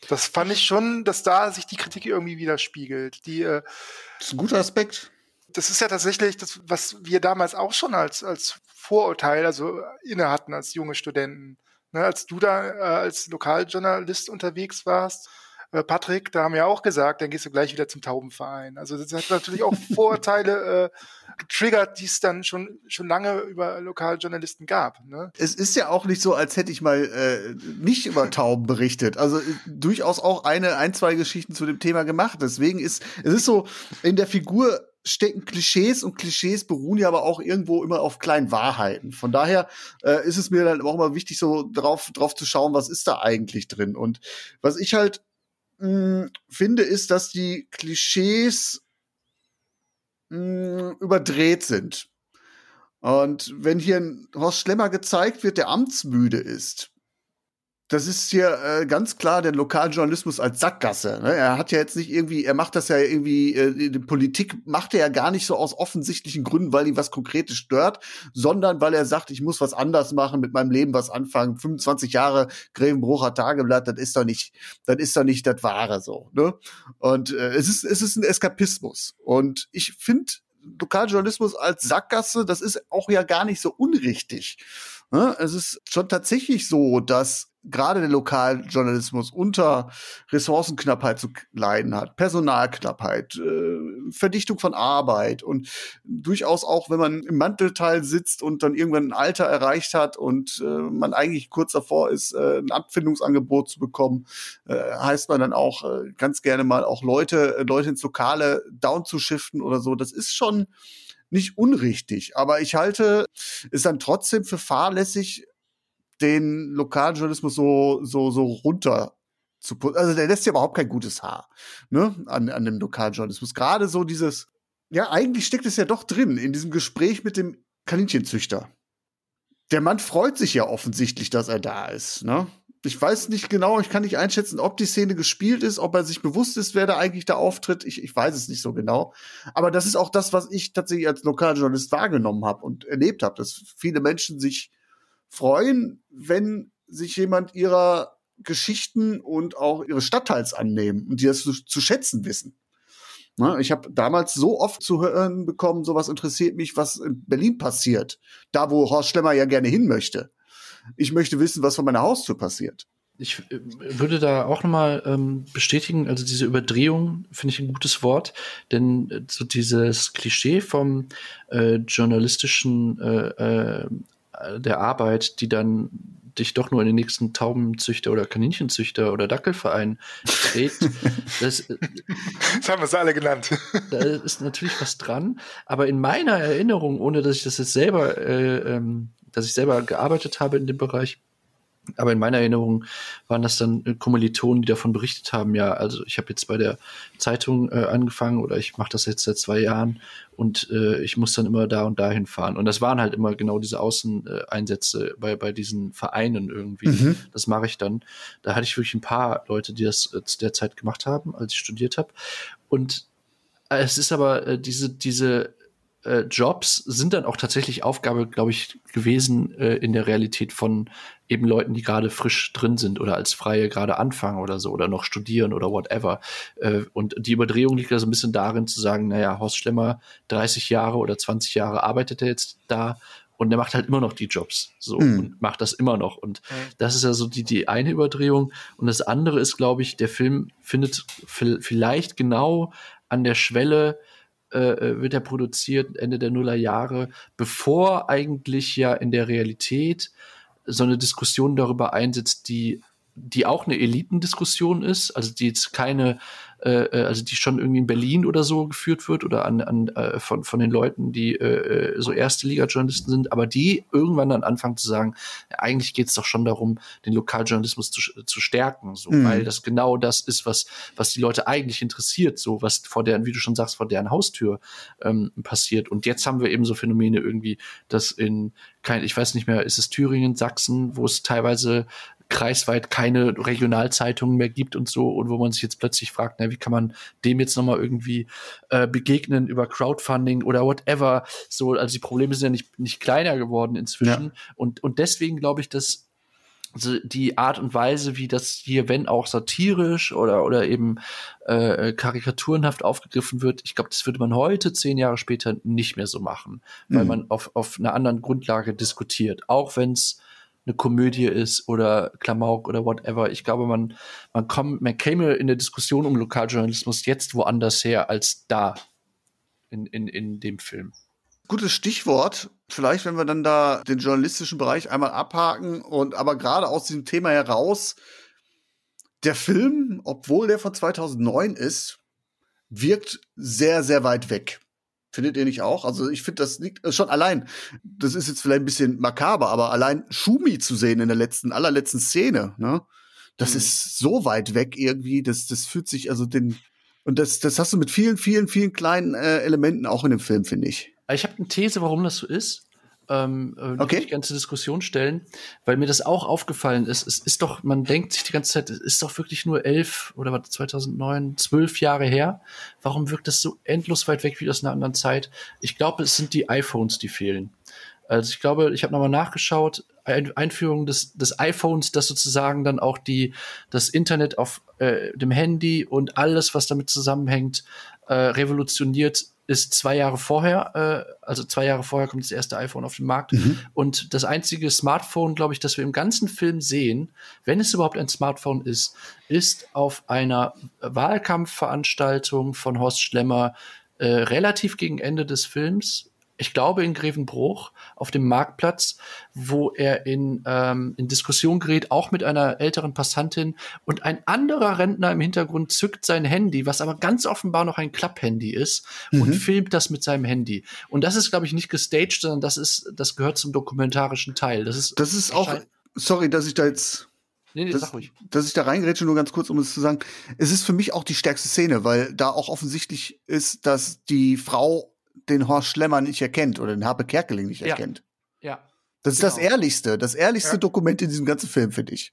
C: Das fand ich schon, dass da sich die Kritik irgendwie widerspiegelt. Die, äh,
B: das ist ein guter Aspekt
C: das ist ja tatsächlich das, was wir damals auch schon als, als Vorurteil, also inne hatten als junge Studenten. Ne, als du da äh, als Lokaljournalist unterwegs warst, äh, Patrick, da haben wir auch gesagt, dann gehst du gleich wieder zum Taubenverein. Also das hat natürlich auch Vorurteile äh, getriggert, die es dann schon schon lange über Lokaljournalisten gab. Ne?
B: Es ist ja auch nicht so, als hätte ich mal äh, nicht über Tauben berichtet. Also äh, durchaus auch eine, ein, zwei Geschichten zu dem Thema gemacht. Deswegen ist es ist so in der Figur stecken Klischees und Klischees beruhen ja aber auch irgendwo immer auf kleinen Wahrheiten. Von daher äh, ist es mir dann auch immer wichtig, so drauf, drauf zu schauen, was ist da eigentlich drin. Und was ich halt mh, mm, finde, ist, dass die Klischees mh, mm, überdreht sind. Und wenn hier ein Horst Schlemmer gezeigt wird, der amtsmüde ist, das ist hier äh, ganz klar der Lokaljournalismus als Sackgasse. Ne? Er hat ja jetzt nicht irgendwie, er macht das ja irgendwie, äh, die Politik macht er ja gar nicht so aus offensichtlichen Gründen, weil ihn was Konkretes stört, sondern weil er sagt, ich muss was anders machen, mit meinem Leben was anfangen. 25 Jahre Grevenbrucher Tageblatt, das ist doch nicht, das ist doch nicht das Wahre so. Ne? Und äh, es ist, es ist ein Eskapismus. Und ich finde Lokaljournalismus als Sackgasse, das ist auch ja gar nicht so unrichtig. Ne? Es ist schon tatsächlich so, dass gerade der Lokaljournalismus unter Ressourcenknappheit zu leiden hat, Personalknappheit, äh, Verdichtung von Arbeit und durchaus auch, wenn man im Mantelteil sitzt und dann irgendwann ein Alter erreicht hat und äh, man eigentlich kurz davor ist, äh, ein Abfindungsangebot zu bekommen, äh, heißt man dann auch äh, ganz gerne mal auch Leute, äh, Leute ins Lokale down zu shiften oder so. Das ist schon nicht unrichtig, aber ich halte es dann trotzdem für fahrlässig, den Lokaljournalismus so, so, so runter zu Also der lässt ja überhaupt kein gutes Haar, ne, an, an dem Lokaljournalismus. Gerade so dieses, ja, eigentlich steckt es ja doch drin, in diesem Gespräch mit dem Kaninchenzüchter. Der Mann freut sich ja offensichtlich, dass er da ist, ne? Ich weiß nicht genau, ich kann nicht einschätzen, ob die Szene gespielt ist, ob er sich bewusst ist, wer da eigentlich da auftritt. Ich, ich weiß es nicht so genau. Aber das ist auch das, was ich tatsächlich als Lokaljournalist wahrgenommen habe und erlebt habe, dass viele Menschen sich freuen, wenn sich jemand ihrer Geschichten und auch ihres Stadtteils annehmen und die das zu, zu schätzen wissen. Na, ich habe damals so oft zu hören bekommen, sowas interessiert mich, was in Berlin passiert. Da, wo Horst Schlemmer ja gerne hin möchte. Ich möchte wissen, was vor meiner Haustür passiert.
D: Ich äh, würde da auch nochmal ähm, bestätigen, also diese Überdrehung finde ich ein gutes Wort, denn äh, so dieses Klischee vom äh, journalistischen äh, äh, der Arbeit, die dann dich doch nur in den nächsten Taubenzüchter oder Kaninchenzüchter oder Dackelverein trägt. das,
C: das haben wir es alle genannt.
D: Da ist natürlich was dran. Aber in meiner Erinnerung, ohne dass ich das jetzt selber, äh, ähm, dass ich selber gearbeitet habe in dem Bereich, aber in meiner Erinnerung waren das dann äh, Kommilitonen, die davon berichtet haben, ja, also ich habe jetzt bei der Zeitung äh, angefangen oder ich mache das jetzt seit zwei Jahren und äh, ich muss dann immer da und dahin fahren. Und das waren halt immer genau diese Außeneinsätze bei, bei diesen Vereinen irgendwie. Mhm. Das mache ich dann. Da hatte ich wirklich ein paar Leute, die das äh, zu der Zeit gemacht haben, als ich studiert habe. Und äh, es ist aber äh, diese, diese äh, Jobs sind dann auch tatsächlich Aufgabe, glaube ich, gewesen äh, in der Realität von eben Leuten, die gerade frisch drin sind oder als Freie gerade anfangen oder so oder noch studieren oder whatever. Äh, und die Überdrehung liegt also ein bisschen darin zu sagen, naja, Horst Schlemmer, 30 Jahre oder 20 Jahre arbeitet er jetzt da und der macht halt immer noch die Jobs so mhm. und macht das immer noch und mhm. das ist ja so die die eine Überdrehung und das andere ist glaube ich der Film findet vielleicht genau an der Schwelle äh, äh, wird er produziert Ende der Nullerjahre, bevor eigentlich ja in der Realität so eine Diskussion darüber einsetzt, die die auch eine Elitendiskussion ist, also die jetzt keine äh, äh, also die schon irgendwie in Berlin oder so geführt wird oder an, an äh, von, von den Leuten, die äh, äh so erste Liga-Journalisten sind, aber die irgendwann dann anfangen zu sagen, ja, eigentlich geht es doch schon darum, den Lokaljournalismus zu, zu stärken, so, mhm. weil das genau das ist, was, was die Leute eigentlich interessiert, so was vor deren, wie du schon sagst, vor deren Haustür ähm, passiert. Und jetzt haben wir eben so Phänomene irgendwie, dass in kein, ich weiß nicht mehr, ist es Thüringen, Sachsen, wo es teilweise kreisweit keine Regionalzeitungen mehr gibt und so und wo man sich jetzt plötzlich fragt, na, wie kann man dem jetzt nochmal irgendwie äh, begegnen über Crowdfunding oder whatever. So, also die Probleme sind ja nicht, nicht kleiner geworden inzwischen. Ja. Und, und deswegen glaube ich, dass die Art und Weise, wie das hier, wenn auch satirisch oder, oder eben äh, karikaturenhaft aufgegriffen wird, ich glaube, das würde man heute, zehn Jahre später, nicht mehr so machen, weil mhm. man auf, auf einer anderen Grundlage diskutiert. Auch wenn es eine Komödie ist oder Klamauk oder whatever. Ich glaube, man, man, kommt, man käme in der Diskussion um Lokaljournalismus jetzt woanders her als da in, in, in dem Film.
B: Gutes Stichwort. Vielleicht, wenn wir dann da den journalistischen Bereich einmal abhaken und aber gerade aus diesem Thema heraus, der Film, obwohl der von 2009 ist, wirkt sehr, sehr weit weg. Findet ihr nicht auch? Also ich finde, das liegt äh, schon allein, das ist jetzt vielleicht ein bisschen makaber, aber allein Schumi zu sehen in der letzten, allerletzten Szene, ne? Das mhm. ist so weit weg irgendwie, das, das fühlt sich, also den, und das, das hast du mit vielen, vielen, vielen kleinen äh, Elementen auch in dem Film, finde ich.
D: Ich habe eine These, warum das so ist ähm, äh,
B: okay.
D: die ganze Diskussion stellen, weil mir das auch aufgefallen ist. Es ist doch, man denkt sich die ganze Zeit, es ist doch wirklich nur elf oder was 2009, zwölf Jahre her. Warum wirkt das so endlos weit weg wie aus einer anderen Zeit? Ich glaube, es sind die iPhones, die fehlen. Also ich glaube, ich habe nochmal nachgeschaut, Einführung des, des iPhones, das sozusagen dann auch die das Internet auf äh, dem Handy und alles, was damit zusammenhängt, äh, revolutioniert ist zwei Jahre vorher, äh, also zwei Jahre vorher kommt das erste iPhone auf den Markt. Mhm. Und das einzige Smartphone, glaube ich, das wir im ganzen Film sehen, wenn es überhaupt ein Smartphone ist, ist auf einer Wahlkampfveranstaltung von Horst Schlemmer äh, relativ gegen Ende des Films ich glaube in Grevenbruch auf dem Marktplatz, wo er in, ähm, in Diskussion gerät, auch mit einer älteren Passantin und ein anderer Rentner im Hintergrund zückt sein Handy, was aber ganz offenbar noch ein Klapphandy ist mhm. und filmt das mit seinem Handy. Und das ist, glaube ich, nicht gestaged, sondern das ist, das gehört zum dokumentarischen Teil. Das ist,
B: das ist auch, sorry, dass ich da jetzt Nee, nee, das, dass ich da reingrätsche, nur ganz kurz, um es zu sagen. Es ist für mich auch die stärkste Szene, weil da auch offensichtlich ist, dass die Frau den Horst Schlemmer nicht erkennt oder den Harpe Kerkeling nicht ja. erkennt.
D: Ja.
B: Das ist genau. das ehrlichste, das ehrlichste ja. Dokument in diesem ganzen Film, finde ich.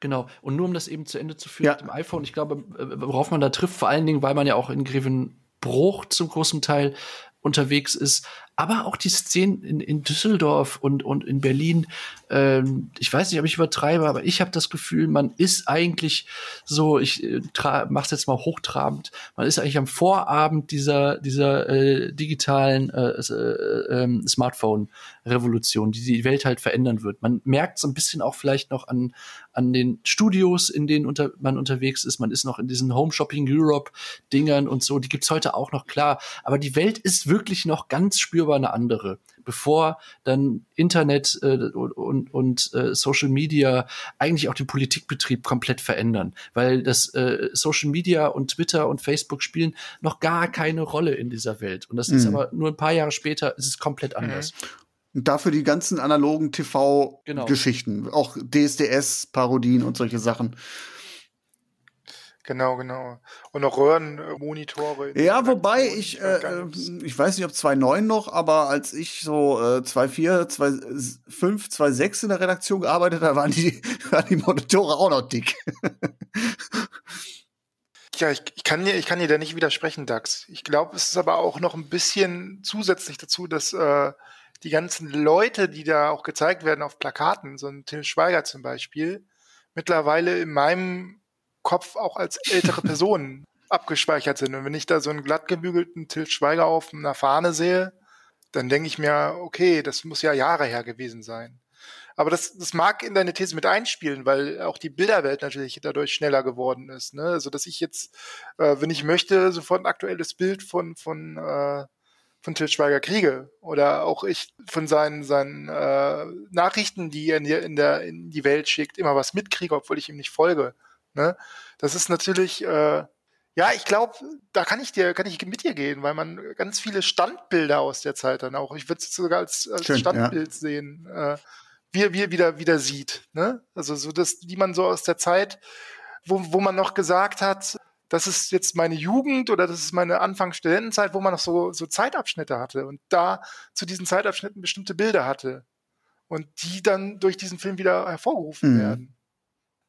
D: Genau. Und nur um das eben zu Ende zu führen ja. mit dem iPhone, ich glaube, äh, worauf man da trifft, vor allen Dingen, weil man ja auch in Grevenbruch zum großen Teil unterwegs ist, aber auch die Szenen in, in Düsseldorf und, und in Berlin, ähm, ich weiß nicht, ob ich übertreibe, aber ich habe das Gefühl, man ist eigentlich so, ich äh, mach's jetzt mal hochtrabend, man ist eigentlich am Vorabend dieser, dieser äh, digitalen äh, äh, äh, Smartphone-Revolution, die die Welt halt verändern wird. Man merkt so ein bisschen auch vielleicht noch an, an den Studios, in denen unter, man unterwegs ist. Man ist noch in diesen Home Shopping Europe Dingern und so. Die gibt's heute auch noch klar. Aber die Welt ist wirklich noch ganz spürbar eine andere, bevor dann Internet äh, und, und, und äh, Social Media eigentlich auch den Politikbetrieb komplett verändern, weil das äh, Social Media und Twitter und Facebook spielen noch gar keine Rolle in dieser Welt. Und das mhm. ist aber nur ein paar Jahre später ist es komplett anders. Mhm.
B: Und dafür die ganzen analogen TV-Geschichten, genau. auch DSDS-Parodien und solche Sachen.
C: Genau, genau. Und auch Röhrenmonitore.
B: Ja, wobei ich, äh, äh ich weiß nicht, ob 2.9 noch, aber als ich so äh, 2.4, 2.5, 2.6 in der Redaktion gearbeitet habe, waren die, waren die Monitore auch noch dick.
C: Ja, ich, ich, kann dir, ich kann dir da nicht widersprechen, Dax. Ich glaube, es ist aber auch noch ein bisschen zusätzlich dazu, dass äh, die ganzen Leute, die da auch gezeigt werden auf Plakaten, so ein Till Schweiger zum Beispiel, mittlerweile in meinem Kopf auch als ältere Personen abgespeichert sind. Und wenn ich da so einen glatt gebügelten Til Schweiger auf einer Fahne sehe, dann denke ich mir, okay, das muss ja Jahre her gewesen sein. Aber das, das mag in deine These mit einspielen, weil auch die Bilderwelt natürlich dadurch schneller geworden ist. Ne? Also dass ich jetzt, äh, wenn ich möchte, sofort ein aktuelles Bild von, von, äh, von Til Schweiger kriege. Oder auch ich von seinen, seinen äh, Nachrichten, die er in die, in, der, in die Welt schickt, immer was mitkriege, obwohl ich ihm nicht folge. Ne? Das ist natürlich, äh, ja, ich glaube, da kann ich dir, kann ich mit dir gehen, weil man ganz viele Standbilder aus der Zeit dann auch, ich würde es sogar als, als Schön, Standbild ja. sehen, äh, wie, wie er wieder, wieder sieht. Ne? Also so das, die man so aus der Zeit, wo, wo man noch gesagt hat, das ist jetzt meine Jugend oder das ist meine Anfangsstudentenzeit, wo man noch so, so Zeitabschnitte hatte und da zu diesen Zeitabschnitten bestimmte Bilder hatte und die dann durch diesen Film wieder hervorgerufen mhm. werden.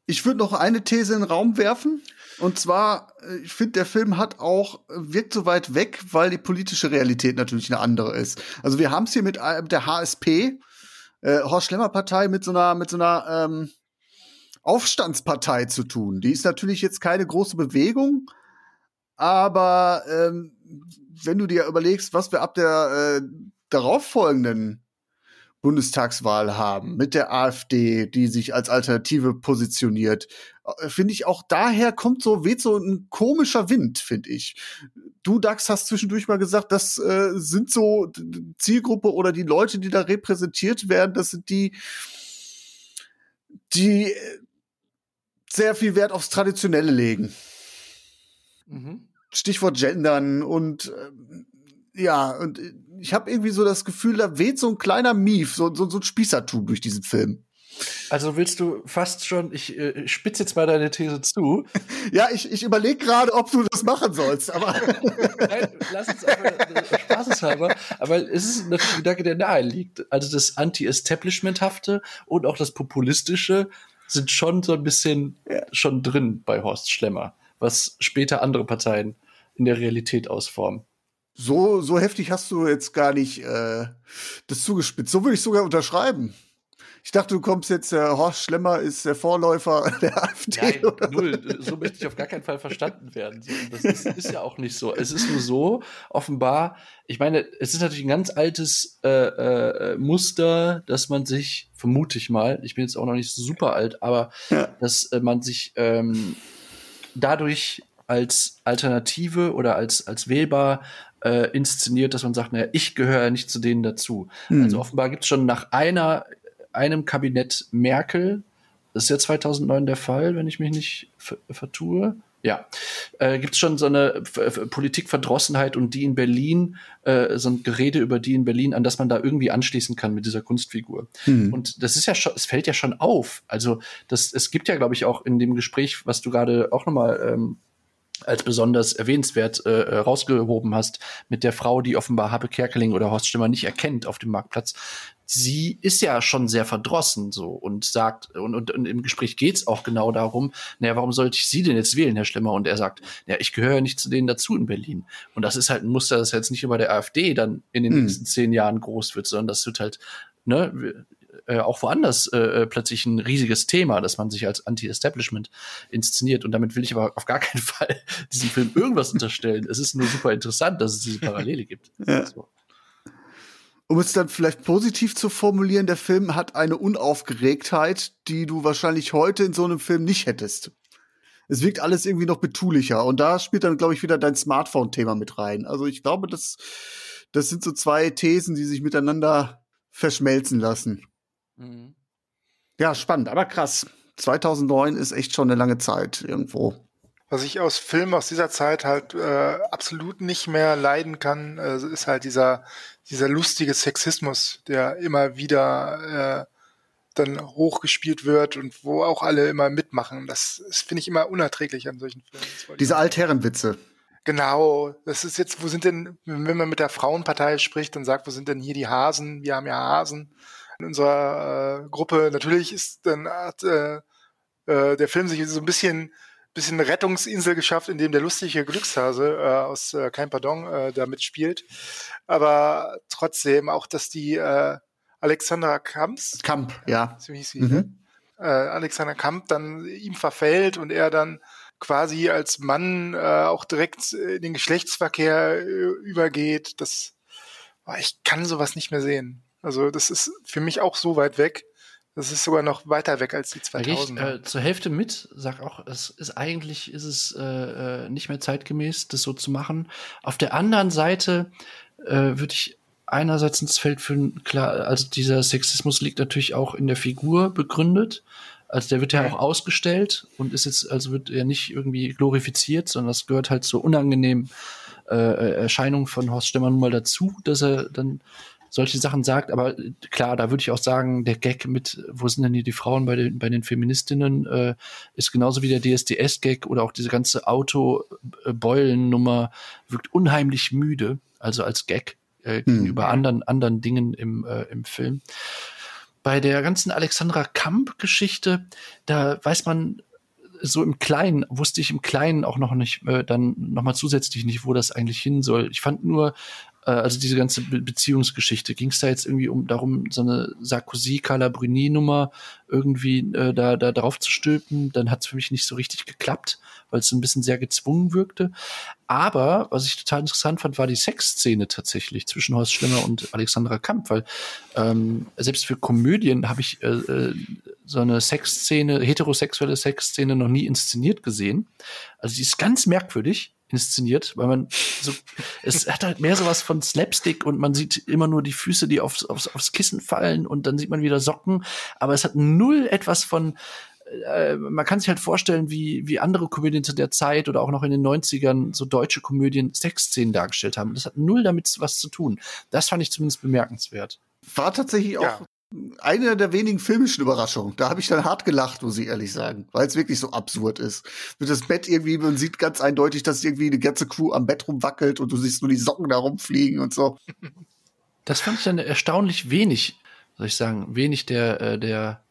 B: Ich würde noch eine These in den Raum werfen. Und zwar, äh, ich finde, der Film hat auch, äh, wirkt so weit weg, weil die politische Realität natürlich eine andere ist. Also wir haben es hier mit äh, der HSP, äh, Horst Schlemmer Partei, mit so einer, mit so einer ähm, Aufstandspartei zu tun. Die ist natürlich jetzt keine große Bewegung, aber ähm, wenn du dir überlegst, was wir ab der äh, darauffolgenden Bundestagswahl haben mit der AfD, die sich als Alternative positioniert, äh, finde ich auch daher kommt so weht so ein komischer Wind, finde ich. Du Dax hast zwischendurch mal gesagt, das äh, sind so Zielgruppe oder die Leute, die da repräsentiert werden, das sind die die äh, sehr viel Wert aufs Traditionelle legen. Mhm. Stichwort Gendern und äh, ja, und ich habe irgendwie so das Gefühl, da weht so ein kleiner Mief, so, so, so ein Spießertum durch diesen Film.
D: Also willst du fast schon, ich äh, spitze jetzt mal deine These zu.
B: Ja, ich, ich überlege gerade, ob du das machen sollst, aber. Nein,
D: lass uns einfach äh, spaßeshalber. Aber es ist natürlich ein Gedanke, der nahe liegt. Also das Anti-Establishment-hafte und auch das Populistische sind schon so ein bisschen ja. schon drin bei Horst Schlemmer, was später andere Parteien in der Realität ausformen.
B: So, so heftig hast du jetzt gar nicht äh, das zugespitzt. So würde ich sogar unterschreiben. Ich dachte, du kommst jetzt, äh, Horst Schlemmer ist der Vorläufer der AfD.
D: Nein, null. So möchte ich auf gar keinen Fall verstanden werden. Das ist, ist, ja auch nicht so. Es ist nur so, offenbar, ich meine, es ist natürlich ein ganz altes äh, äh, Muster, dass man sich, vermute ich mal, ich bin jetzt auch noch nicht super alt, aber ja. dass äh, man sich ähm, dadurch als Alternative oder als, als wählbar äh, inszeniert, dass man sagt, naja, ich gehöre ja nicht zu denen dazu. Mhm. Also offenbar gibt es schon nach einer, einem Kabinett Merkel, das ist ja 2009 der Fall, wenn ich mich nicht vertue, ja, äh, gibt es schon so eine Politikverdrossenheit und die in Berlin, äh, so ein Gerede über die in Berlin, an das man da irgendwie anschließen kann mit dieser Kunstfigur. Mhm. Und das ist ja schon, es fällt ja schon auf. Also das, es gibt ja, glaube ich, auch in dem Gespräch, was du gerade auch nochmal ähm, als besonders erwähnenswert äh, äh, rausgehoben hast, mit der Frau, die offenbar Habe Kerkeling oder Horst Stimmer nicht erkennt auf dem Marktplatz. Sie ist ja schon sehr verdrossen so und sagt, und, und, und im Gespräch geht's auch genau darum, naja, warum sollte ich Sie denn jetzt wählen, Herr Schlimmer? Und er sagt, ja, ich gehöre ja nicht zu denen dazu in Berlin. Und das ist halt ein Muster, das jetzt nicht über der AfD dann in den mhm. nächsten zehn Jahren groß wird, sondern das wird halt, ne, äh, auch woanders äh, äh, plötzlich ein riesiges Thema, dass man sich als Anti-Establishment inszeniert. Und damit will ich aber auf gar keinen Fall diesem Film irgendwas unterstellen. Es ist nur super interessant, dass es diese Parallele gibt. Ja. So.
B: Um es dann vielleicht positiv zu formulieren, der Film hat eine Unaufgeregtheit, die du wahrscheinlich heute in so einem Film nicht hättest. Es wirkt alles irgendwie noch betulicher. Und da spielt dann, glaube ich, wieder dein Smartphone-Thema mit rein. Also ich glaube, das, das sind so zwei Thesen, die sich miteinander verschmelzen lassen. Mhm. Ja, spannend, aber krass. 2009 ist echt schon eine lange Zeit irgendwo.
C: Was ich aus Filmen aus dieser Zeit halt äh, absolut nicht mehr leiden kann, äh, ist halt dieser, dieser lustige Sexismus, der immer wieder äh, dann hochgespielt wird und wo auch alle immer mitmachen. Das, das finde ich immer unerträglich an solchen Filmen.
B: Diese Altherrenwitze.
C: Genau, das ist jetzt, wo sind denn, wenn man mit der Frauenpartei spricht und sagt, wo sind denn hier die Hasen? Wir haben ja Hasen in unserer äh, Gruppe. Natürlich ist dann äh, äh, der Film sich so ein bisschen bisschen Rettungsinsel geschafft, in dem der lustige Glückshase äh, aus äh, Kein Pardon äh, da mitspielt. Aber trotzdem auch, dass die äh, Alexandra Kamps,
B: Kamp, ja,
C: so hieß sie, mhm. Ne? äh, Alexander Kamp dann ihm verfällt und er dann quasi als Mann äh, auch direkt in den Geschlechtsverkehr äh, übergeht. Das, oh, ich kann sowas nicht mehr sehen. Also das ist für mich auch so weit weg. Das ist sogar noch weiter weg als die 2000.
D: Ich, äh, zur Hälfte mit, sag auch, es ist eigentlich ist es äh, äh, nicht mehr zeitgemäß, das so zu machen. Auf der anderen Seite äh, würde ich einerseits ins Feld führen, klar, also dieser Sexismus liegt natürlich auch in der Figur begründet. Also der wird ja auch ausgestellt und ist jetzt, also wird er nicht irgendwie glorifiziert, sondern das gehört halt zur unangenehmen äh, Erscheinung von Horst Stemmer nun mal dazu, dass er dann solche Sachen sagt. Aber klar, da würde ich auch sagen, der Gag mit, wo sind denn hier die Frauen bei den, bei den Feministinnen, äh, ist genauso wie der DSDS-Gag oder auch diese ganze Auto-Beulen-Nummer wirkt unheimlich müde, also als Gag äh, gegenüber hm. anderen, anderen Dingen im, äh, im Film. Bei der ganzen Alexandra Kamp-Geschichte, da weiß man so im Kleinen, wusste ich im Kleinen auch noch nicht, äh, dann nochmal zusätzlich nicht, wo das eigentlich hin soll. Ich fand nur äh, also diese ganze Be Beziehungsgeschichte, ging es da jetzt irgendwie um darum, so eine Sarkozy-Carla Bruni-Nummer irgendwie äh, da, da drauf zu stülpen, dann hat es für mich nicht so richtig geklappt, weil es ein bisschen sehr gezwungen wirkte. Aber was ich total interessant fand, war die Sexszene tatsächlich zwischen Horst Schlemmer und Alexandra Kamp, weil ähm, selbst für Komödien habe ich äh, äh, so eine Sexszene, heterosexuelle Sexszene noch nie inszeniert gesehen. Also die ist ganz merkwürdig inszeniert, weil man so, es hat halt mehr sowas von Slapstick und man sieht immer nur die Füße, die aufs, aufs, aufs Kissen fallen und dann sieht man wieder Socken, aber es hat null etwas von, äh, man kann sich halt vorstellen, wie, wie andere Komödien zu der Zeit oder auch noch in den 90ern so deutsche Komödien Sexszenen dargestellt haben. Das hat null damit was zu tun. Das fand ich zumindest bemerkenswert.
B: War tatsächlich auch ja eine der wenigen filmischen Überraschungen. Da habe ich dann hart gelacht, muss ich ehrlich sagen, weil es wirklich so absurd ist. Mit das Bett irgendwie, man sieht ganz eindeutig, dass irgendwie eine ganze Crew am Bett rumwackelt und du siehst nur die Socken da rumfliegen und so.
D: Das fand ich dann erstaunlich wenig, soll ich sagen, wenig der, äh, der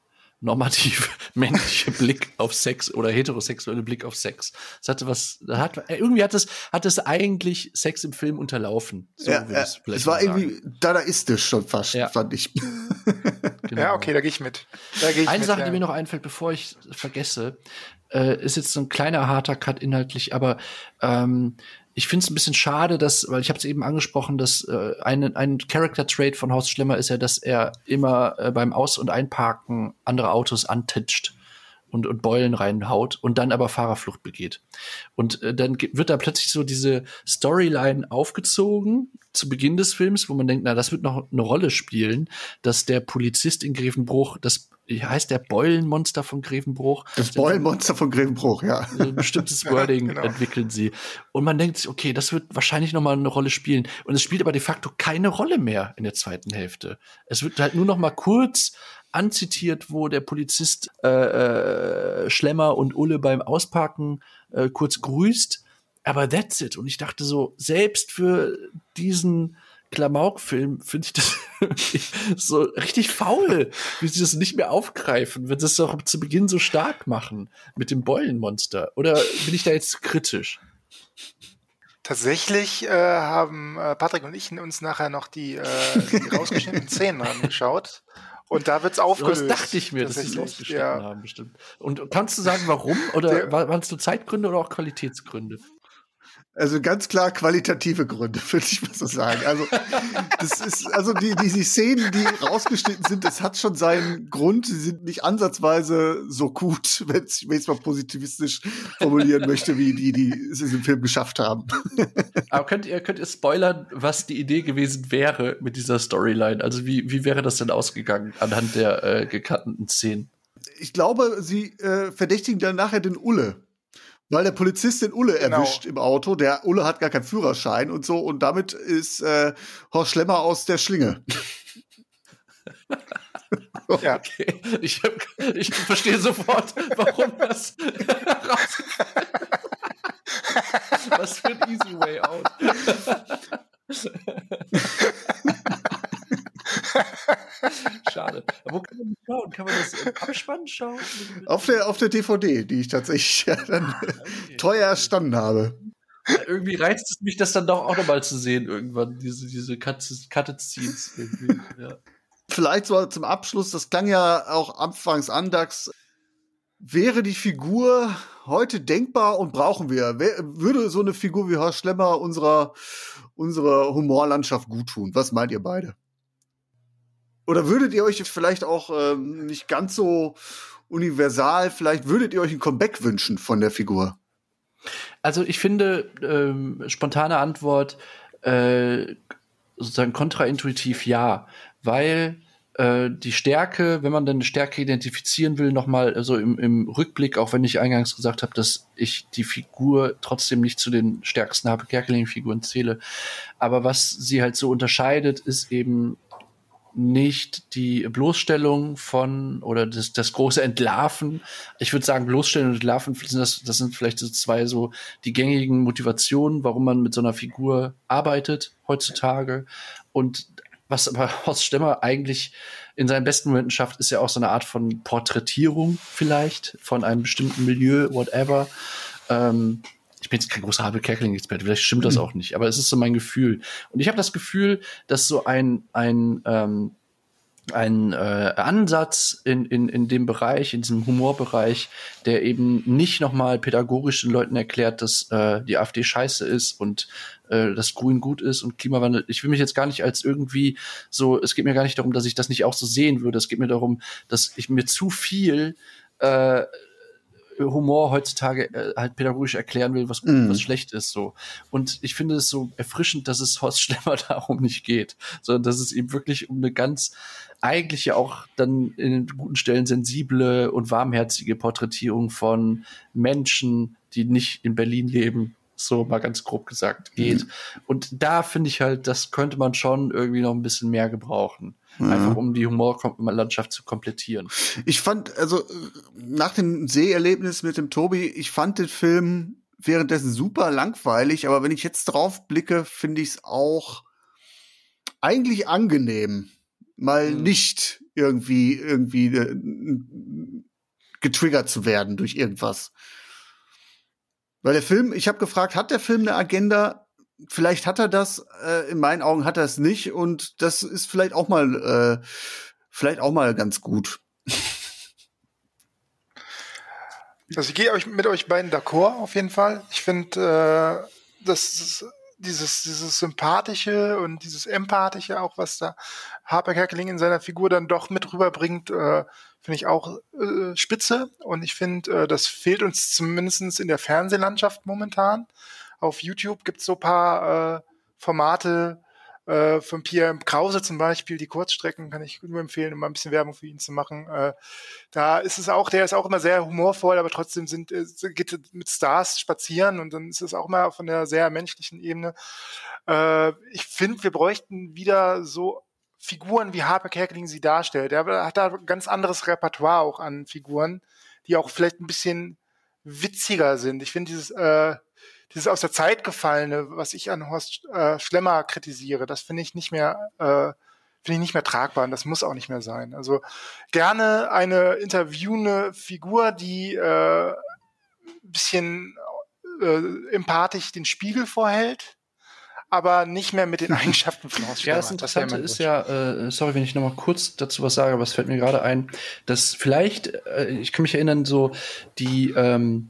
D: normative männliche Blick auf Sex oder heterosexuelle Blick auf Sex. Es hatte was, hat, irgendwie hat es, hat es eigentlich Sex im Film unterlaufen.
B: So ja, ja. es war sagen. irgendwie dadaistisch schon fast, ja. fand ich.
C: Genau. Ja, okay, da gehe ich mit. Da
D: geh ich
C: Eine
D: mit, Sache, ja. die mir noch einfällt, bevor ich vergesse, äh, ist jetzt so ein kleiner harter Cut inhaltlich, aber ähm, ich finde es ein bisschen schade, dass, weil ich habe es eben angesprochen, dass äh, ein, ein Character-Trait von Horst Schlemmer ist ja, dass er immer äh, beim Aus- und Einparken andere Autos antitscht und, und Beulen reinhaut und dann aber Fahrerflucht begeht. Und äh, dann wird da plötzlich so diese Storyline aufgezogen zu Beginn des Films, wo man denkt, na, das wird noch eine Rolle spielen, dass der Polizist in Grevenbruch das heißt der Beulenmonster von Grevenbruch.
B: Das Beulenmonster von Grevenbruch, ja.
D: So ein bestimmtes Wording genau. entwickeln sie. Und man denkt sich, okay, das wird wahrscheinlich noch mal eine Rolle spielen. Und es spielt aber de facto keine Rolle mehr in der zweiten Hälfte. Es wird halt nur noch mal kurz anzitiert, wo der Polizist äh, äh, Schlemmer und Ulle beim Ausparken äh, kurz grüßt. Aber that's it. Und ich dachte so, selbst für diesen Klamauk-Film finde ich das so richtig faul, wie sie das nicht mehr aufgreifen, wenn sie es doch zu Beginn so stark machen mit dem Beulenmonster. Oder bin ich da jetzt kritisch?
C: Tatsächlich äh, haben äh, Patrick und ich uns nachher noch die, äh, die rausgeschnittenen Szenen angeschaut. Und da wird's aufgelöst.
D: Das dachte ich mir, dass sie es rausgeschnitten ja. haben, bestimmt. Und kannst du sagen, warum? Oder waren es nur Zeitgründe oder auch Qualitätsgründe?
B: Also ganz klar qualitative Gründe, würde ich mal so sagen. Also das ist, also die, die, die Szenen, die rausgeschnitten sind, das hat schon seinen Grund. Sie sind nicht ansatzweise so gut, wenn ich es mal positivistisch formulieren möchte, wie die, die es in dem Film geschafft haben.
D: Aber könnt ihr, könnt ihr spoilern, was die Idee gewesen wäre mit dieser Storyline? Also wie, wie wäre das denn ausgegangen anhand der äh, gekannten Szenen?
B: Ich glaube, sie äh, verdächtigen dann nachher den Ulle weil der Polizist den Ulle genau. erwischt im Auto. Der Ulle hat gar keinen Führerschein und so. Und damit ist äh, Horst Schlemmer aus der Schlinge.
D: ja. Okay. Ich, hab, ich verstehe sofort, warum das Was für ein easy way out. Schade. Aber wo kann man das schauen? Kann man das im Abspann schauen?
B: Auf der, auf der DVD, die ich tatsächlich ja dann ah, okay. teuer erstanden habe.
D: Ja, irgendwie reizt es mich, das dann doch auch nochmal zu sehen, irgendwann, diese, diese Cut-Scenes. Ja.
B: Vielleicht so zum Abschluss, das klang ja auch anfangs an, Dax, wäre die Figur heute denkbar und brauchen wir? Würde so eine Figur wie Horst Schlemmer unserer, unserer Humorlandschaft gut tun? Was meint ihr beide? Oder würdet ihr euch vielleicht auch ähm, nicht ganz so universal, vielleicht würdet ihr euch ein Comeback wünschen von der Figur?
D: Also ich finde, ähm, spontane Antwort, äh, sozusagen kontraintuitiv ja, weil äh, die Stärke, wenn man dann eine Stärke identifizieren will, nochmal also im, im Rückblick, auch wenn ich eingangs gesagt habe, dass ich die Figur trotzdem nicht zu den stärksten Habe Kerkeling-Figuren zähle, aber was sie halt so unterscheidet, ist eben nicht die Bloßstellung von oder das, das große Entlarven. Ich würde sagen, Bloßstellen und Entlarven, das, das sind vielleicht so zwei so die gängigen Motivationen, warum man mit so einer Figur arbeitet heutzutage. Und was aber Horst Stemmer eigentlich in seinen besten Momenten schafft, ist ja auch so eine Art von Porträtierung vielleicht von einem bestimmten Milieu, whatever. Ähm, ich bin jetzt kein großer Habe Kerkeling-Experte, vielleicht stimmt das mhm. auch nicht, aber es ist so mein Gefühl. Und ich habe das Gefühl, dass so ein, ein, ähm, ein äh, Ansatz in, in, in dem Bereich, in diesem Humorbereich, der eben nicht nochmal pädagogisch den Leuten erklärt, dass äh, die AfD scheiße ist und äh, dass Grün gut ist und Klimawandel. Ich will mich jetzt gar nicht als irgendwie so, es geht mir gar nicht darum, dass ich das nicht auch so sehen würde. Es geht mir darum, dass ich mir zu viel äh, Humor heutzutage äh, halt pädagogisch erklären will, was gut mm. was schlecht ist. So. Und ich finde es so erfrischend, dass es Horst Schlemmer darum nicht geht, sondern dass es ihm wirklich um eine ganz eigentlich ja auch dann in guten Stellen sensible und warmherzige Porträtierung von Menschen, die nicht in Berlin leben, so mal ganz grob gesagt, geht. Mhm. Und da finde ich halt, das könnte man schon irgendwie noch ein bisschen mehr gebrauchen. Mhm. Einfach um die Humorlandschaft zu komplettieren.
B: Ich fand, also nach dem Seherlebnis mit dem Tobi, ich fand den Film währenddessen super langweilig, aber wenn ich jetzt drauf blicke, finde ich es auch eigentlich angenehm, mal mhm. nicht irgendwie irgendwie äh, getriggert zu werden durch irgendwas. Weil der Film, ich habe gefragt, hat der Film eine Agenda? Vielleicht hat er das, äh, in meinen Augen hat er es nicht und das ist vielleicht auch mal äh, vielleicht auch mal ganz gut.
C: Also ich gehe euch mit euch beiden d'accord auf jeden Fall. Ich finde, äh, das dieses, dieses sympathische und dieses empathische auch, was da Harper Kerkeling in seiner Figur dann doch mit rüberbringt, äh, finde ich auch äh, spitze. Und ich finde, äh, das fehlt uns zumindestens in der Fernsehlandschaft momentan. Auf YouTube gibt es so paar äh, Formate, äh, von Pierre Krause zum Beispiel, die Kurzstrecken kann ich nur empfehlen, um mal ein bisschen Werbung für ihn zu machen. Äh, da ist es auch, der ist auch immer sehr humorvoll, aber trotzdem sind, äh, geht mit Stars spazieren und dann ist es auch mal von der sehr menschlichen Ebene. Äh, ich finde, wir bräuchten wieder so Figuren, wie Harper Kerkeling sie darstellt. Er hat da ein ganz anderes Repertoire auch an Figuren, die auch vielleicht ein bisschen witziger sind. Ich finde dieses äh, dieses aus der Zeit gefallene, was ich an Horst äh, Schlemmer kritisiere, das finde ich nicht mehr, äh, finde ich nicht mehr tragbar und das muss auch nicht mehr sein. Also gerne eine interviewende Figur, die äh, bisschen äh, empathisch den Spiegel vorhält, aber nicht mehr mit den Eigenschaften von Horst
D: Schlemmer. Ja, das Interessante das ist ja, äh, sorry, wenn ich noch mal kurz dazu was sage, aber es fällt mir gerade ein, dass vielleicht, äh, ich kann mich erinnern, so die ähm,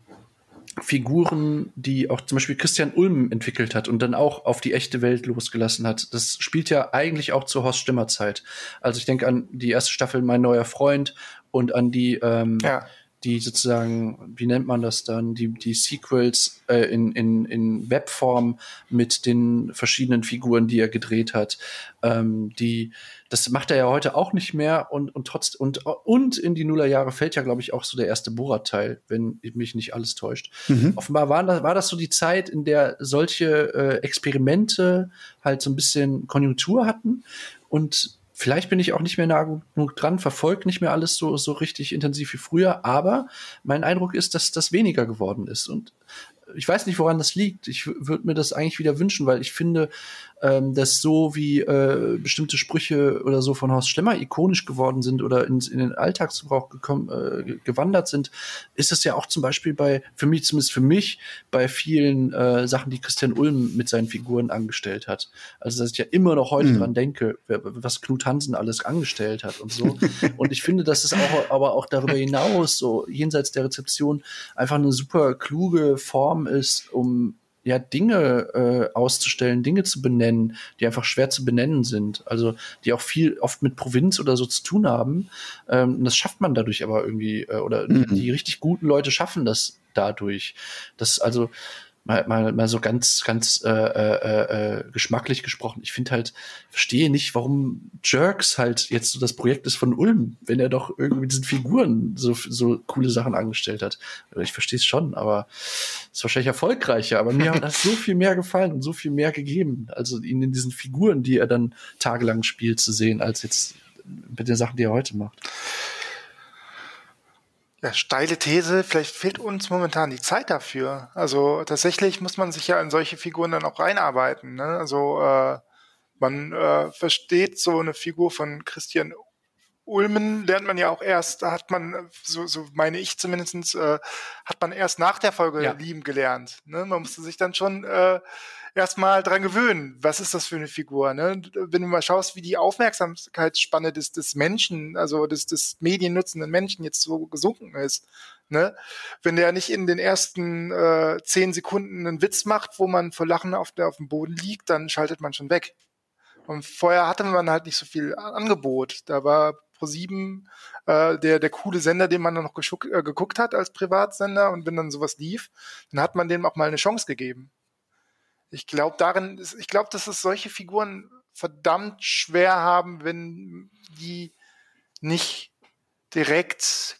D: Figuren, die auch zum Beispiel Christian Ulm entwickelt hat und dann auch auf die echte Welt losgelassen hat. Das spielt ja eigentlich auch zur Horst Stimmer Zeit. Also ich denke an die erste Staffel Mein neuer Freund und an die ähm, ja die sozusagen, wie nennt man das dann, die, die Sequels äh, in, in, in Webform mit den verschiedenen Figuren, die er gedreht hat. Ähm, die, das macht er ja heute auch nicht mehr und, und trotz und, und in die Nullerjahre fällt ja, glaube ich, auch so der erste Borat-Teil, wenn mich nicht alles täuscht. Mhm. Offenbar war das, war das so die Zeit, in der solche äh, Experimente halt so ein bisschen Konjunktur hatten und Vielleicht bin ich auch nicht mehr nah genug dran, verfolge nicht mehr alles so, so richtig intensiv wie früher, aber mein Eindruck ist, dass das weniger geworden ist. Und ich weiß nicht, woran das liegt. Ich würde mir das eigentlich wieder wünschen, weil ich finde, ähm, dass so wie äh, bestimmte Sprüche oder so von Horst Schlemmer ikonisch geworden sind oder ins, in den Alltagsgebrauch gekommen, äh, gewandert sind, ist es ja auch zum Beispiel bei, für mich, zumindest für mich, bei vielen äh, Sachen, die Christian Ulm mit seinen Figuren angestellt hat. Also, dass ich ja immer noch heute mhm. dran denke, was Knut Hansen alles angestellt hat und so. und ich finde, dass es auch, aber auch darüber hinaus, so jenseits der Rezeption, einfach eine super kluge Form ist, um ja, Dinge äh, auszustellen, Dinge zu benennen, die einfach schwer zu benennen sind. Also die auch viel oft mit Provinz oder so zu tun haben. Ähm, das schafft man dadurch aber irgendwie, äh, oder mhm. die, die richtig guten Leute schaffen das dadurch. Das also mal, mal, mal so ganz, ganz äh, äh, äh, geschmacklich gesprochen. Ich finde halt, verstehe nicht, warum Jerks halt jetzt so das Projekt ist von Ulm, wenn er doch irgendwie diesen Figuren so, so coole Sachen angestellt hat. Ich verstehe es schon, aber ist wahrscheinlich erfolgreicher. Aber mir hat das so viel mehr gefallen und so viel mehr gegeben, also ihn in diesen Figuren, die er dann tagelang spielt, zu sehen, als jetzt mit den Sachen, die er heute macht.
C: Ja, steile These, vielleicht fehlt uns momentan die Zeit dafür. Also tatsächlich muss man sich ja in solche Figuren dann auch reinarbeiten. Ne? Also äh, man äh, versteht so eine Figur von Christian Ulmen lernt man ja auch erst, da hat man, so, so meine ich zumindestens, äh, hat man erst nach der Folge ja. lieben gelernt. Ne? Man musste sich dann schon äh, erstmal dran gewöhnen. Was ist das für eine Figur? Ne? Wenn du mal schaust, wie die Aufmerksamkeitsspanne des, des Menschen, also des, des mediennutzenden Menschen jetzt so gesunken ist. Ne? Wenn der nicht in den ersten äh, zehn Sekunden einen Witz macht, wo man vor Lachen auf, der, auf dem Boden liegt, dann schaltet man schon weg. Und vorher hatte man halt nicht so viel Angebot. Da war Pro7 äh, der, der coole Sender, den man dann noch äh, geguckt hat als Privatsender. Und wenn dann sowas lief, dann hat man dem auch mal eine Chance gegeben. Ich glaube darin, ich glaube, dass es solche Figuren verdammt schwer haben, wenn die nicht direkt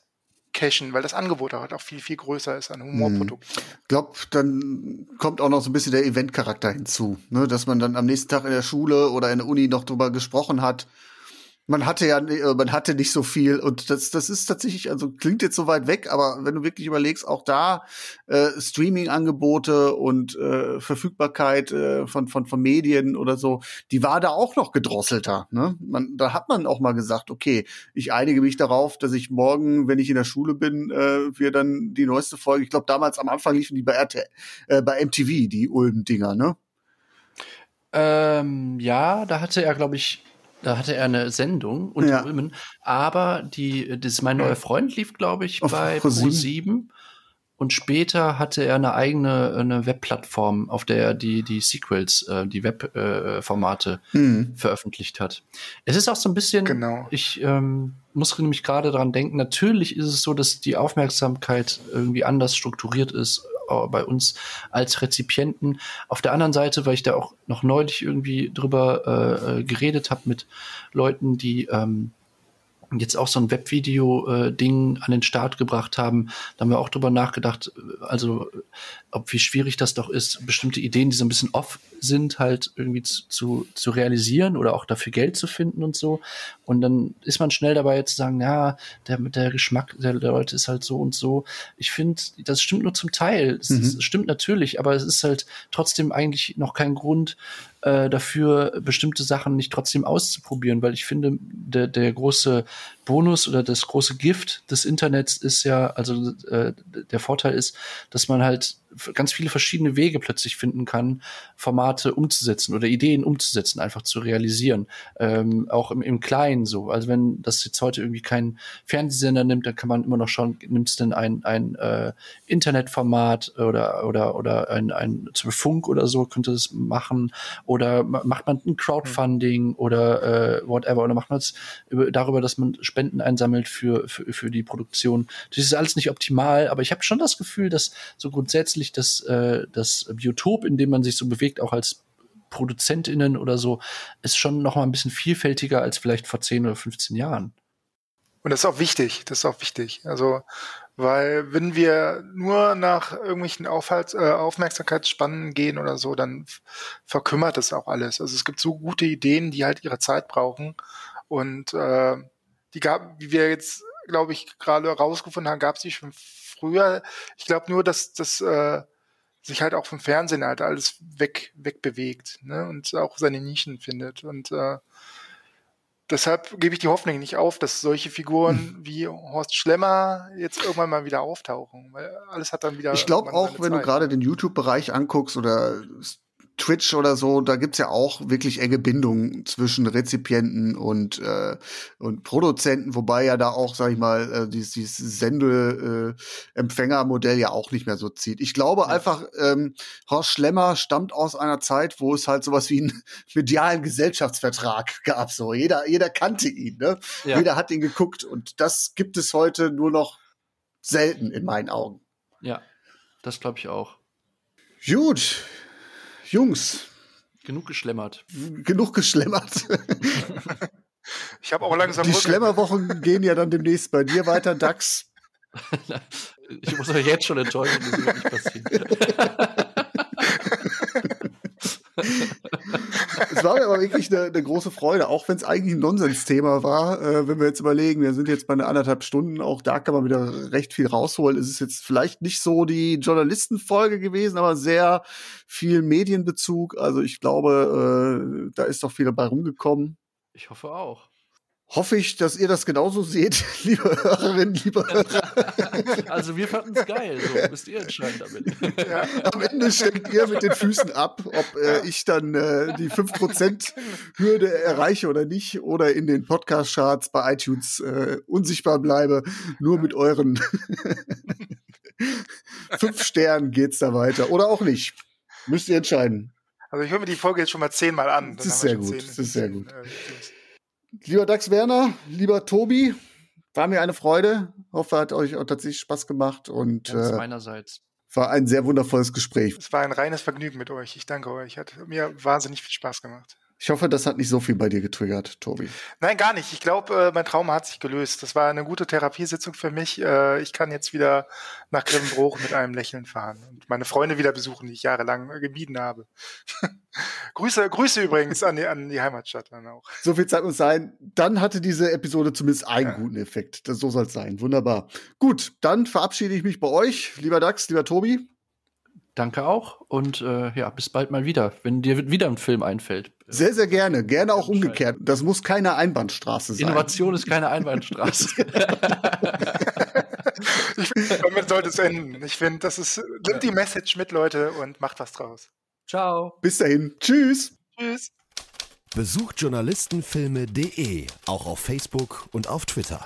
C: cashen, weil das Angebot halt auch viel, viel größer ist an Humorprodukten. Ich
B: glaube, dann kommt auch noch so ein bisschen der Eventcharakter hinzu, ne? dass man dann am nächsten Tag in der Schule oder in der Uni noch drüber gesprochen hat man hatte ja, äh, man hatte nicht so viel und das, das ist tatsächlich, also klingt jetzt so weit weg, aber wenn du wirklich überlegst, auch da äh, Streaming-Angebote und äh, Verfügbarkeit äh, von, von, von Medien oder so, die war da auch noch gedrosselter. Ne? Man, da hat man auch mal gesagt, okay, ich einige mich darauf, dass ich morgen, wenn ich in der Schule bin, äh, wir dann die neueste Folge, ich glaube damals am Anfang liefen die bei RTL, äh, bei MTV, die Ulm-Dinger, ne?
D: Ähm, ja, da hatte er, glaube ich, Da hatte er eine Sendung unter
B: Ja.
D: Ulmen, aber die, das ist mein neuer Freund lief, glaube ich,
B: Auf
D: bei
B: ProSieben.
D: Pro7. Und später hatte er eine eigene eine Webplattform, auf der er die, die Sequels, äh, die Webformate
B: Hm.
D: veröffentlicht hat. Es ist auch so ein bisschen,
C: Genau.
D: ich ähm, muss nämlich gerade daran denken, natürlich ist es so, dass die Aufmerksamkeit irgendwie anders strukturiert ist äh, bei uns als Rezipienten. Auf der anderen Seite, weil ich da auch noch neulich irgendwie drüber äh, äh, geredet habe mit Leuten, die ähm, jetzt auch so ein Webvideo-Ding an den Start gebracht haben, da haben wir auch drüber nachgedacht, äh, also äh, ob wie schwierig das doch ist, bestimmte Ideen, die so ein bisschen off sind, halt irgendwie zu, zu, zu realisieren oder auch dafür Geld zu finden und so. Und dann ist man schnell dabei zu sagen, ja, der, der Geschmack der Leute ist halt so und so. Ich finde, das stimmt nur zum Teil. Es,
B: Mhm.
D: es stimmt natürlich, aber es ist halt trotzdem eigentlich noch kein Grund äh, dafür, bestimmte Sachen nicht trotzdem auszuprobieren, weil ich finde, der, der große Bonus oder das große Gift des Internets ist ja, also äh, der Vorteil ist, dass man halt ganz viele verschiedene Wege plötzlich finden kann, Formate umzusetzen oder Ideen umzusetzen, einfach zu realisieren. Ähm, auch im, im Kleinen so. Also wenn das jetzt heute irgendwie kein Fernsehsender nimmt, dann kann man immer noch schauen, nimmt es denn ein, ein äh, Internetformat oder oder oder ein, ein zum Funk oder so könnte es machen oder ma- macht man ein Crowdfunding oder äh, whatever oder macht man es über- darüber, dass man Spenden einsammelt für, für, für die Produktion. Das ist alles nicht optimal, aber ich habe schon das Gefühl, dass so grundsätzlich das, äh, das Biotop, in dem man sich so bewegt, auch als ProduzentInnen oder so, ist schon noch mal ein bisschen vielfältiger als vielleicht vor 10 oder 15 Jahren.
C: Und das ist auch wichtig, das ist auch wichtig. Also, weil wenn wir nur nach irgendwelchen Aufhalts, äh, Aufmerksamkeitsspannen gehen oder so, dann verkümmert das auch alles. Also es gibt so gute Ideen, die halt ihre Zeit brauchen. Und äh, die gab, wie wir jetzt, glaube ich, gerade rausgefunden haben, gab es die schon früher. Ich glaube nur, dass das äh, sich halt auch vom Fernsehen halt alles weg, wegbewegt ne? und auch seine Nischen findet. Und äh, deshalb gebe ich die Hoffnung nicht auf, dass solche Figuren wie Horst Schlemmer jetzt irgendwann mal wieder auftauchen, weil alles hat dann wieder.
B: Ich glaube auch, wenn du gerade den YouTube-Bereich anguckst oder Twitch oder so, da gibt's ja auch wirklich enge Bindungen zwischen Rezipienten und, äh, und Produzenten, wobei ja da auch, sag ich mal, äh, dieses, dieses Sende-Empfänger-Modell ja auch nicht mehr so zieht. Ich glaube einfach, ähm, Horst Schlemmer stammt aus einer Zeit, wo es halt sowas wie einen medialen Gesellschaftsvertrag gab. So jeder, jeder kannte ihn, ne?
D: Ja.
B: Jeder hat ihn geguckt und das gibt es heute nur noch selten in meinen Augen.
D: Ja, das glaube ich auch.
B: Gut, Jungs,
D: Genug geschlemmert.
B: genug geschlemmert.
C: Ich habe auch langsam
B: Die
C: Rücken.
B: Schlemmerwochen gehen ja dann demnächst bei dir weiter, Dax.
D: Ich muss euch jetzt schon enttäuschen, das wird nicht passieren.
B: Es war mir aber wirklich eine, eine große Freude, auch wenn es eigentlich ein Nonsensthema war. Äh, wenn wir jetzt überlegen, wir sind jetzt bei einer anderthalb Stunden, auch da kann man wieder recht viel rausholen. Es ist jetzt vielleicht nicht so die Journalistenfolge gewesen, aber sehr viel Medienbezug. Also ich glaube, äh, da ist doch viel dabei rumgekommen.
D: Ich hoffe auch.
B: Hoffe ich, dass ihr das genauso seht, liebe Hörerinnen, liebe Hörer.
D: Also wir fanden es geil, so müsst ihr entscheiden damit.
B: Am Ende steckt ihr mit den Füßen ab, ob äh, ich dann äh, die 5%-Hürde erreiche oder nicht oder in den Podcast-Charts bei iTunes äh, unsichtbar bleibe. Nur mit euren fünf Sternen geht's da weiter. Oder auch nicht. Müsst ihr entscheiden.
C: Also ich höre mir die Folge jetzt schon mal zehnmal an.
B: Das ist sehr gut, das ist sehr gut.
C: äh.
B: Lieber Dax Werner, lieber Tobi, war mir eine Freude. Hoffe, hat euch auch tatsächlich Spaß gemacht und
D: Ganz
B: äh,
D: meinerseits.
B: war ein sehr wundervolles Gespräch.
C: Es war ein reines Vergnügen mit euch. Ich danke euch. Hat mir wahnsinnig viel Spaß gemacht.
B: Ich hoffe, das hat nicht so viel bei dir getriggert, Tobi.
C: Nein, gar nicht. Ich glaube, äh, mein Trauma hat sich gelöst. Das war eine gute Therapiesitzung für mich. Äh, ich kann jetzt wieder nach Grevenbruch mit einem Lächeln fahren und meine Freunde wieder besuchen, die ich jahrelang äh, gemieden habe. Grüße, Grüße übrigens an die, an die Heimatstadt dann auch.
B: So viel Zeit muss sein. Dann hatte diese Episode zumindest einen
C: Ja.
B: guten Effekt. Das, so soll es sein. Wunderbar. Gut, dann verabschiede ich mich bei euch, lieber Dax, lieber Tobi.
D: Danke auch und äh, ja, bis bald mal wieder, wenn dir wieder ein Film einfällt.
B: Sehr, sehr gerne. Gerne auch umgekehrt. Das muss keine Einbahnstraße sein.
D: Innovation ist keine Einbahnstraße.
C: Damit sollte es enden. Ich finde, das ist, nimmt die Message mit, Leute, und macht was draus.
D: Ciao.
B: Bis dahin. Tschüss.
C: Tschüss.
A: Besucht journalistenfilme.de auch auf Facebook und auf Twitter.